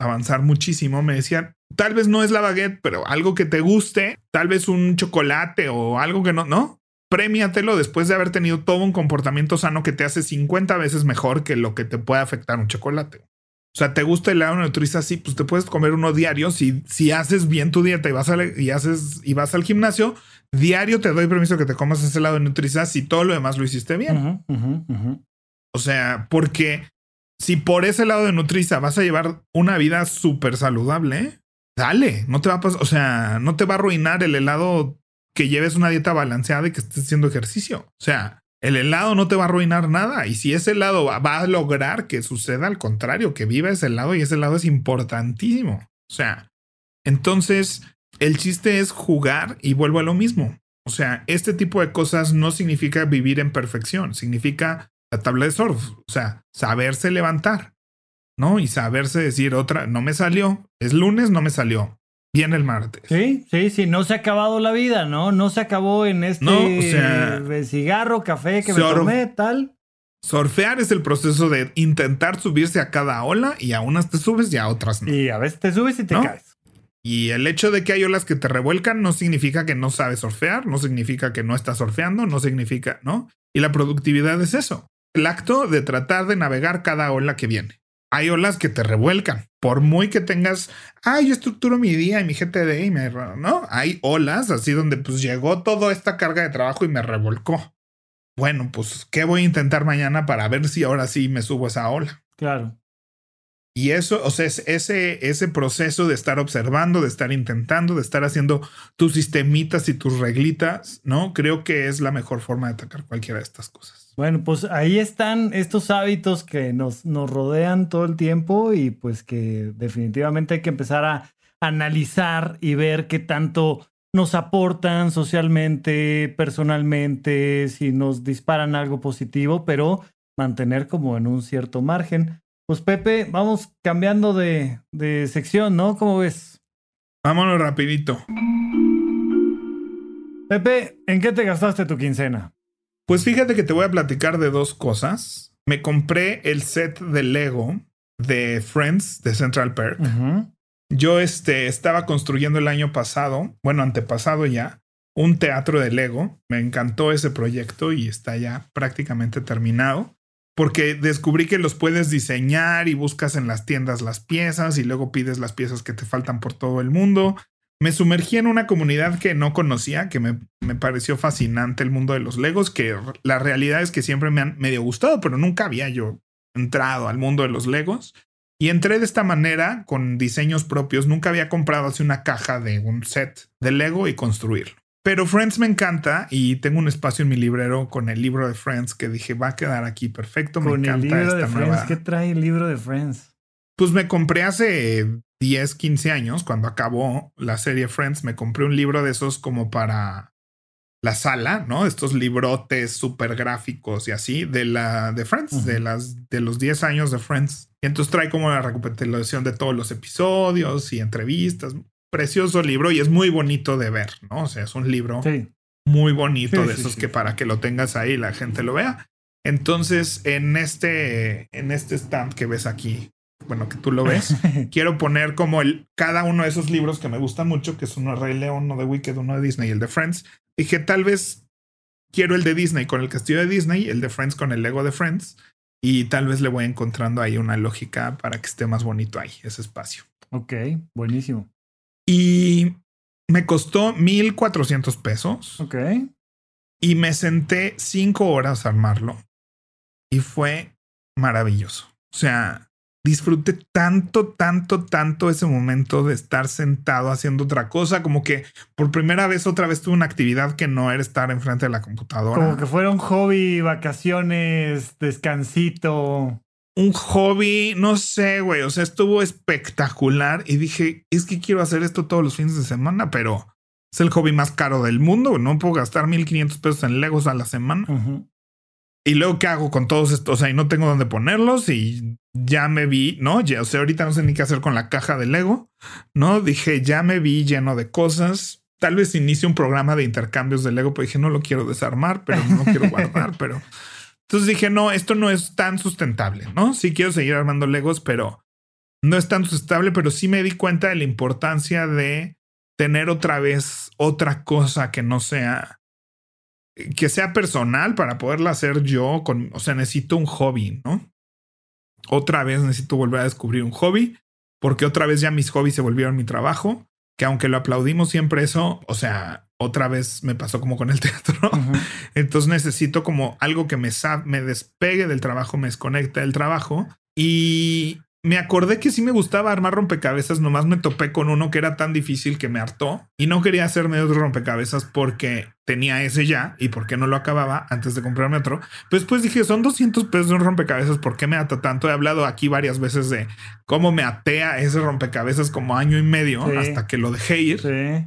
avanzar muchísimo, me decía, tal vez no es la baguette, pero algo que te guste, tal vez un chocolate o algo que no, ¿no? Premiatelo después de haber tenido todo un comportamiento sano que te hace 50 veces mejor que lo que te puede afectar un chocolate. O sea, ¿te gusta el helado nutriza? Sí, pues te puedes comer uno diario. Si, si haces bien tu dieta y vas, a, y, haces, y vas al gimnasio, diario te doy permiso que te comas ese helado de nutriza si todo lo demás lo hiciste bien. O sea, porque si por ese lado de Nutriza vas a llevar una vida súper saludable, dale, no te va a pasar, o sea, no te va a arruinar el helado que lleves una dieta balanceada y que estés haciendo ejercicio. O sea, el helado no te va a arruinar nada. Y si ese helado va, va a lograr que suceda al contrario, que viva ese helado y ese helado es importantísimo. O sea, entonces el chiste es jugar y vuelvo a lo mismo. O sea, este tipo de cosas no significa vivir en perfección, significa la tabla de surf, o sea, saberse levantar, ¿no? Y saberse decir otra, no me salió, es lunes, no me salió, viene el martes. Sí, sí, sí, no se ha acabado la vida, ¿no? No se acabó en este No, o sea, cigarro, café que me tomé, tal. Surfear es el proceso de intentar subirse a cada ola y a unas te subes y a otras no. Y a veces te subes y te ¿No? caes. Y el hecho de que hay olas que te revuelcan no significa que no sabes surfear, no significa que no estás surfeando, no significa, ¿no? Y la productividad es eso. El acto de tratar de navegar cada ola que viene. Hay olas que te revuelcan. Por muy que tengas, ah, yo estructuro mi día y mi GTD y me, ¿no? Hay olas así donde pues llegó toda esta carga de trabajo y me revolcó. Bueno, pues, ¿qué voy a intentar mañana para ver si ahora sí me subo esa ola? Claro. Y eso, o sea, es ese, ese proceso de estar observando, de estar intentando, de estar haciendo tus sistemitas y tus reglitas, ¿no? Creo que es la mejor forma de atacar cualquiera de estas cosas. Bueno, pues ahí están estos hábitos que nos, nos rodean todo el tiempo y pues que definitivamente hay que empezar a analizar y ver qué tanto nos aportan socialmente, personalmente, si nos disparan algo positivo, pero mantener como en un cierto margen. Pues Pepe, vamos cambiando de, de sección, ¿no? ¿Cómo ves? Vámonos rapidito. Pepe, ¿en qué te gastaste tu quincena? Pues fíjate que te voy a platicar de dos cosas. Me compré el set de Lego de Friends de Central Perk. Yo este, estaba construyendo el año pasado, bueno, antepasado ya, un teatro de Lego. Me encantó ese proyecto y está ya prácticamente terminado. Porque descubrí que los puedes diseñar y buscas en las tiendas las piezas y luego pides las piezas que te faltan por todo el mundo. Me sumergí en una comunidad que no conocía, que me, me pareció fascinante el mundo de los Legos, que la realidad es que siempre me han medio gustado, pero nunca había yo entrado al mundo de los Legos. Y entré de esta manera con diseños propios. Nunca había comprado así una caja de un set de Lego y construirlo. Pero Friends me encanta y tengo un espacio en mi librero con el libro de Friends que dije va a quedar aquí perfecto. Me encanta el libro esta de Friends. nueva- ¿Qué trae el libro de Friends? Pues me compré hace 10, 15 años, cuando acabó la serie Friends, me compré un libro de esos como para la sala, ¿no? Estos librotes súper gráficos y así de la de Friends, de las de los 10 años de Friends. Y entonces trae como la recopilación de todos los episodios y entrevistas. Precioso libro y es muy bonito de ver, ¿no? O sea, es un libro Sí. muy bonito Sí, de sí, esos que para que lo tengas ahí la gente lo vea. Entonces, en este, en este stand que ves aquí, bueno, que tú lo ves, quiero poner como el, cada uno de esos libros que me gustan mucho, que es uno de Rey León, uno de Wicked, uno de Disney y el de Friends. Dije, tal vez quiero el de Disney con el castillo de Disney, el de Friends con el Lego de Friends, y tal vez le voy encontrando ahí una lógica para que esté más bonito ahí, ese espacio. ok, buenísimo. Y me costó 1400 pesos. Ok. y me senté cinco horas a armarlo y fue maravilloso. O sea, disfruté tanto, tanto, tanto ese momento de estar sentado haciendo otra cosa, como que por primera vez otra vez tuve una actividad que no era estar enfrente de la computadora. Como que fuera un hobby, vacaciones, descansito. Un hobby, no sé, güey, o sea, estuvo espectacular y dije, es que quiero hacer esto todos los fines de semana, pero es el hobby más caro del mundo, no puedo gastar 1500 pesos en Legos a la semana. Y luego, ¿qué hago con todos estos? O sea, y no tengo dónde ponerlos y ya me vi, ¿no? Ya, o sea, ahorita no sé ni qué hacer con la caja de Lego, ¿no? Dije, ya me vi lleno de cosas. Tal vez inicie un programa de intercambios de Lego, pero dije, no lo quiero desarmar, pero no quiero guardar, pero... Entonces dije, no, esto no es tan sustentable, ¿no? Sí quiero seguir armando Legos, pero no es tan sustentable, pero sí me di cuenta de la importancia de tener otra vez otra cosa que no sea que sea personal para poderla hacer yo con, o sea, necesito un hobby, ¿no? Otra vez necesito volver a descubrir un hobby, porque otra vez ya mis hobbies se volvieron mi trabajo, que aunque lo aplaudimos siempre eso, o sea, otra vez me pasó como con el teatro. Entonces necesito como algo que me, me despegue del trabajo, me desconecte del trabajo. Y me acordé que sí me gustaba armar rompecabezas, nomás me topé con uno que era tan difícil que me hartó y no quería hacerme otro rompecabezas porque tenía ese ya y porque no lo acababa antes de comprarme otro. Pues después dije, son 200 pesos de un rompecabezas, ¿por qué me ata tanto? He hablado aquí varias veces de cómo me atea ese rompecabezas como año y medio Sí. hasta que lo dejé ir. Sí.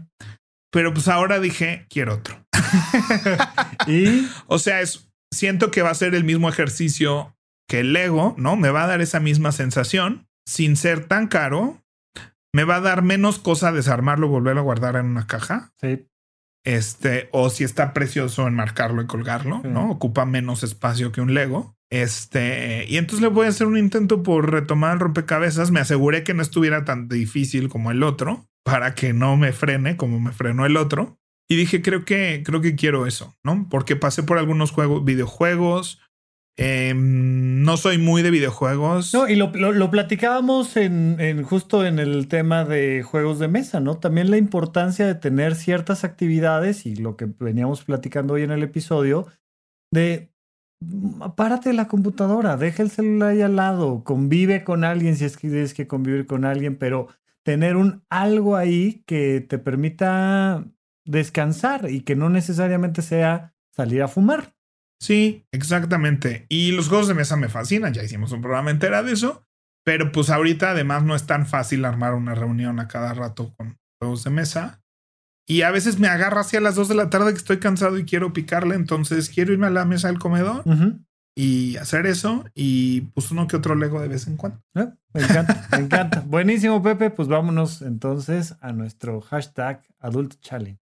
Pero pues ahora dije, quiero otro. Y O sea, es, siento que va a ser el mismo ejercicio que el Lego, ¿no? Me va a dar esa misma sensación sin ser tan caro. Me va a dar menos cosa desarmarlo volverlo a guardar en una caja. sí. Este, o si está precioso enmarcarlo y colgarlo, Sí. ¿no? Ocupa menos espacio que un Lego. Este, y entonces le voy a hacer un intento por retomar el rompecabezas. Me aseguré que no estuviera tan difícil como el otro para que no me frene como me frenó el otro. Y dije, creo que, creo que quiero eso, ¿no? Porque pasé por algunos juegos, videojuegos. Em, no soy muy de videojuegos. No, y lo, lo- platicábamos en, en justo en el tema de juegos de mesa, ¿no? También la importancia de tener ciertas actividades y lo que veníamos platicando hoy en el episodio, de mm, párate la computadora, deja el celular ahí al lado, convive con alguien si es que tienes que convivir con alguien, pero tener un algo ahí que te permita descansar y que no necesariamente sea salir a fumar. Sí, exactamente. Y los juegos de mesa me fascinan. Ya hicimos un programa entera de eso. Pero pues ahorita además no es tan fácil armar una reunión a cada rato con juegos de mesa. Y a veces me agarra hacia las 2 de la tarde que estoy cansado y quiero picarle. Entonces quiero irme a la mesa del comedor. Y hacer eso y pues uno que otro Lego de vez en cuando. Ah, me encanta, me encanta. Buenísimo, Pepe. Pues vámonos entonces a nuestro hashtag Adult Challenge.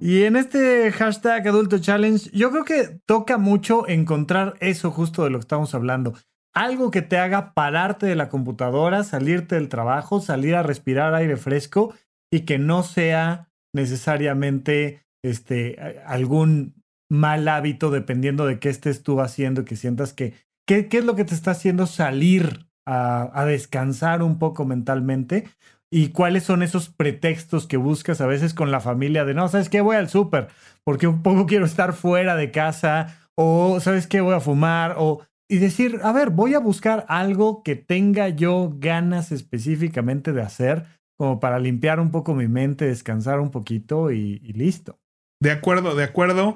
Y en este hashtag Adulto Challenge, yo creo que toca mucho encontrar eso justo de lo que estamos hablando. Algo que te haga pararte de la computadora, salirte del trabajo, salir a respirar aire fresco y que no sea necesariamente este, algún mal hábito dependiendo de qué estés tú haciendo, que sientas que, ¿qué, qué es lo que te está haciendo salir a, descansar un poco mentalmente? ¿Y cuáles son esos pretextos que buscas a veces con la familia de, no, ¿sabes qué? Voy al súper porque un poco quiero estar fuera de casa o, ¿sabes qué? Voy a fumar o... Y decir, a ver, voy a buscar algo que tenga yo ganas específicamente de hacer como para limpiar un poco mi mente, descansar un poquito y, y listo. De acuerdo, de acuerdo.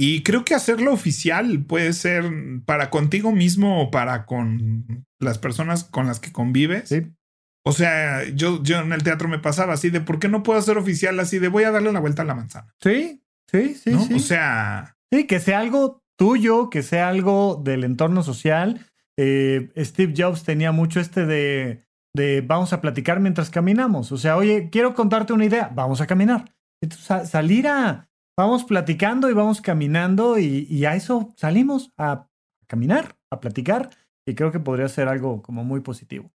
Y creo que hacerlo oficial puede ser para contigo mismo o para con las personas con las que convives. Sí. O sea, yo, yo en el teatro me pasaba así de ¿por qué no puedo hacer oficial así de voy a darle la vuelta a la manzana? Sí, sí, sí, ¿no? sí. O sea. Sí, que sea algo tuyo, que sea algo del entorno social. Eh, Steve Jobs tenía mucho este de, de vamos a platicar mientras caminamos. O sea, oye, quiero contarte una idea, vamos a caminar. Entonces, salir a, vamos platicando y vamos caminando y, a eso salimos a caminar, a platicar y creo que podría ser algo como muy positivo.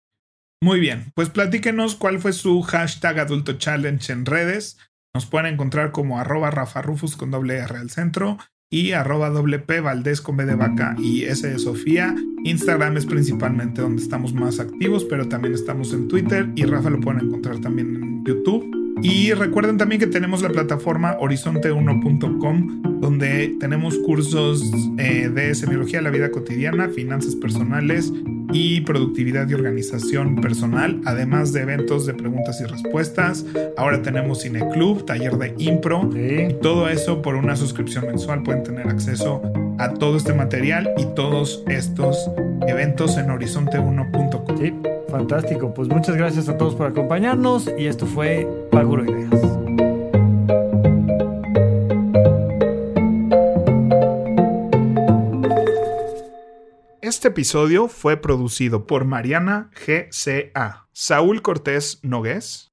Muy bien, pues platíquenos cuál fue su hashtag adulto challenge en redes. Nos pueden encontrar como arroba Rafa Rufus con doble al centro y arroba doble P Valdés con B de vaca y S de Sofía. Instagram es principalmente donde estamos más activos, pero también estamos en Twitter y Rafa lo pueden encontrar también en YouTube. Y recuerden también que tenemos la plataforma horizonte1.com, donde tenemos cursos eh, de semiología de la vida cotidiana, finanzas personales y productividad y organización personal, además de eventos de preguntas y respuestas. Ahora tenemos cineclub, taller de impro, Sí. y todo eso por una suscripción mensual pueden tener acceso a todo este material y todos estos eventos en horizonte1.com. Sí, fantástico. Pues muchas gracias a todos por acompañarnos y esto fue Paguro Ideas. Este episodio fue producido por Mariana GCA, Saúl Cortés Nogués,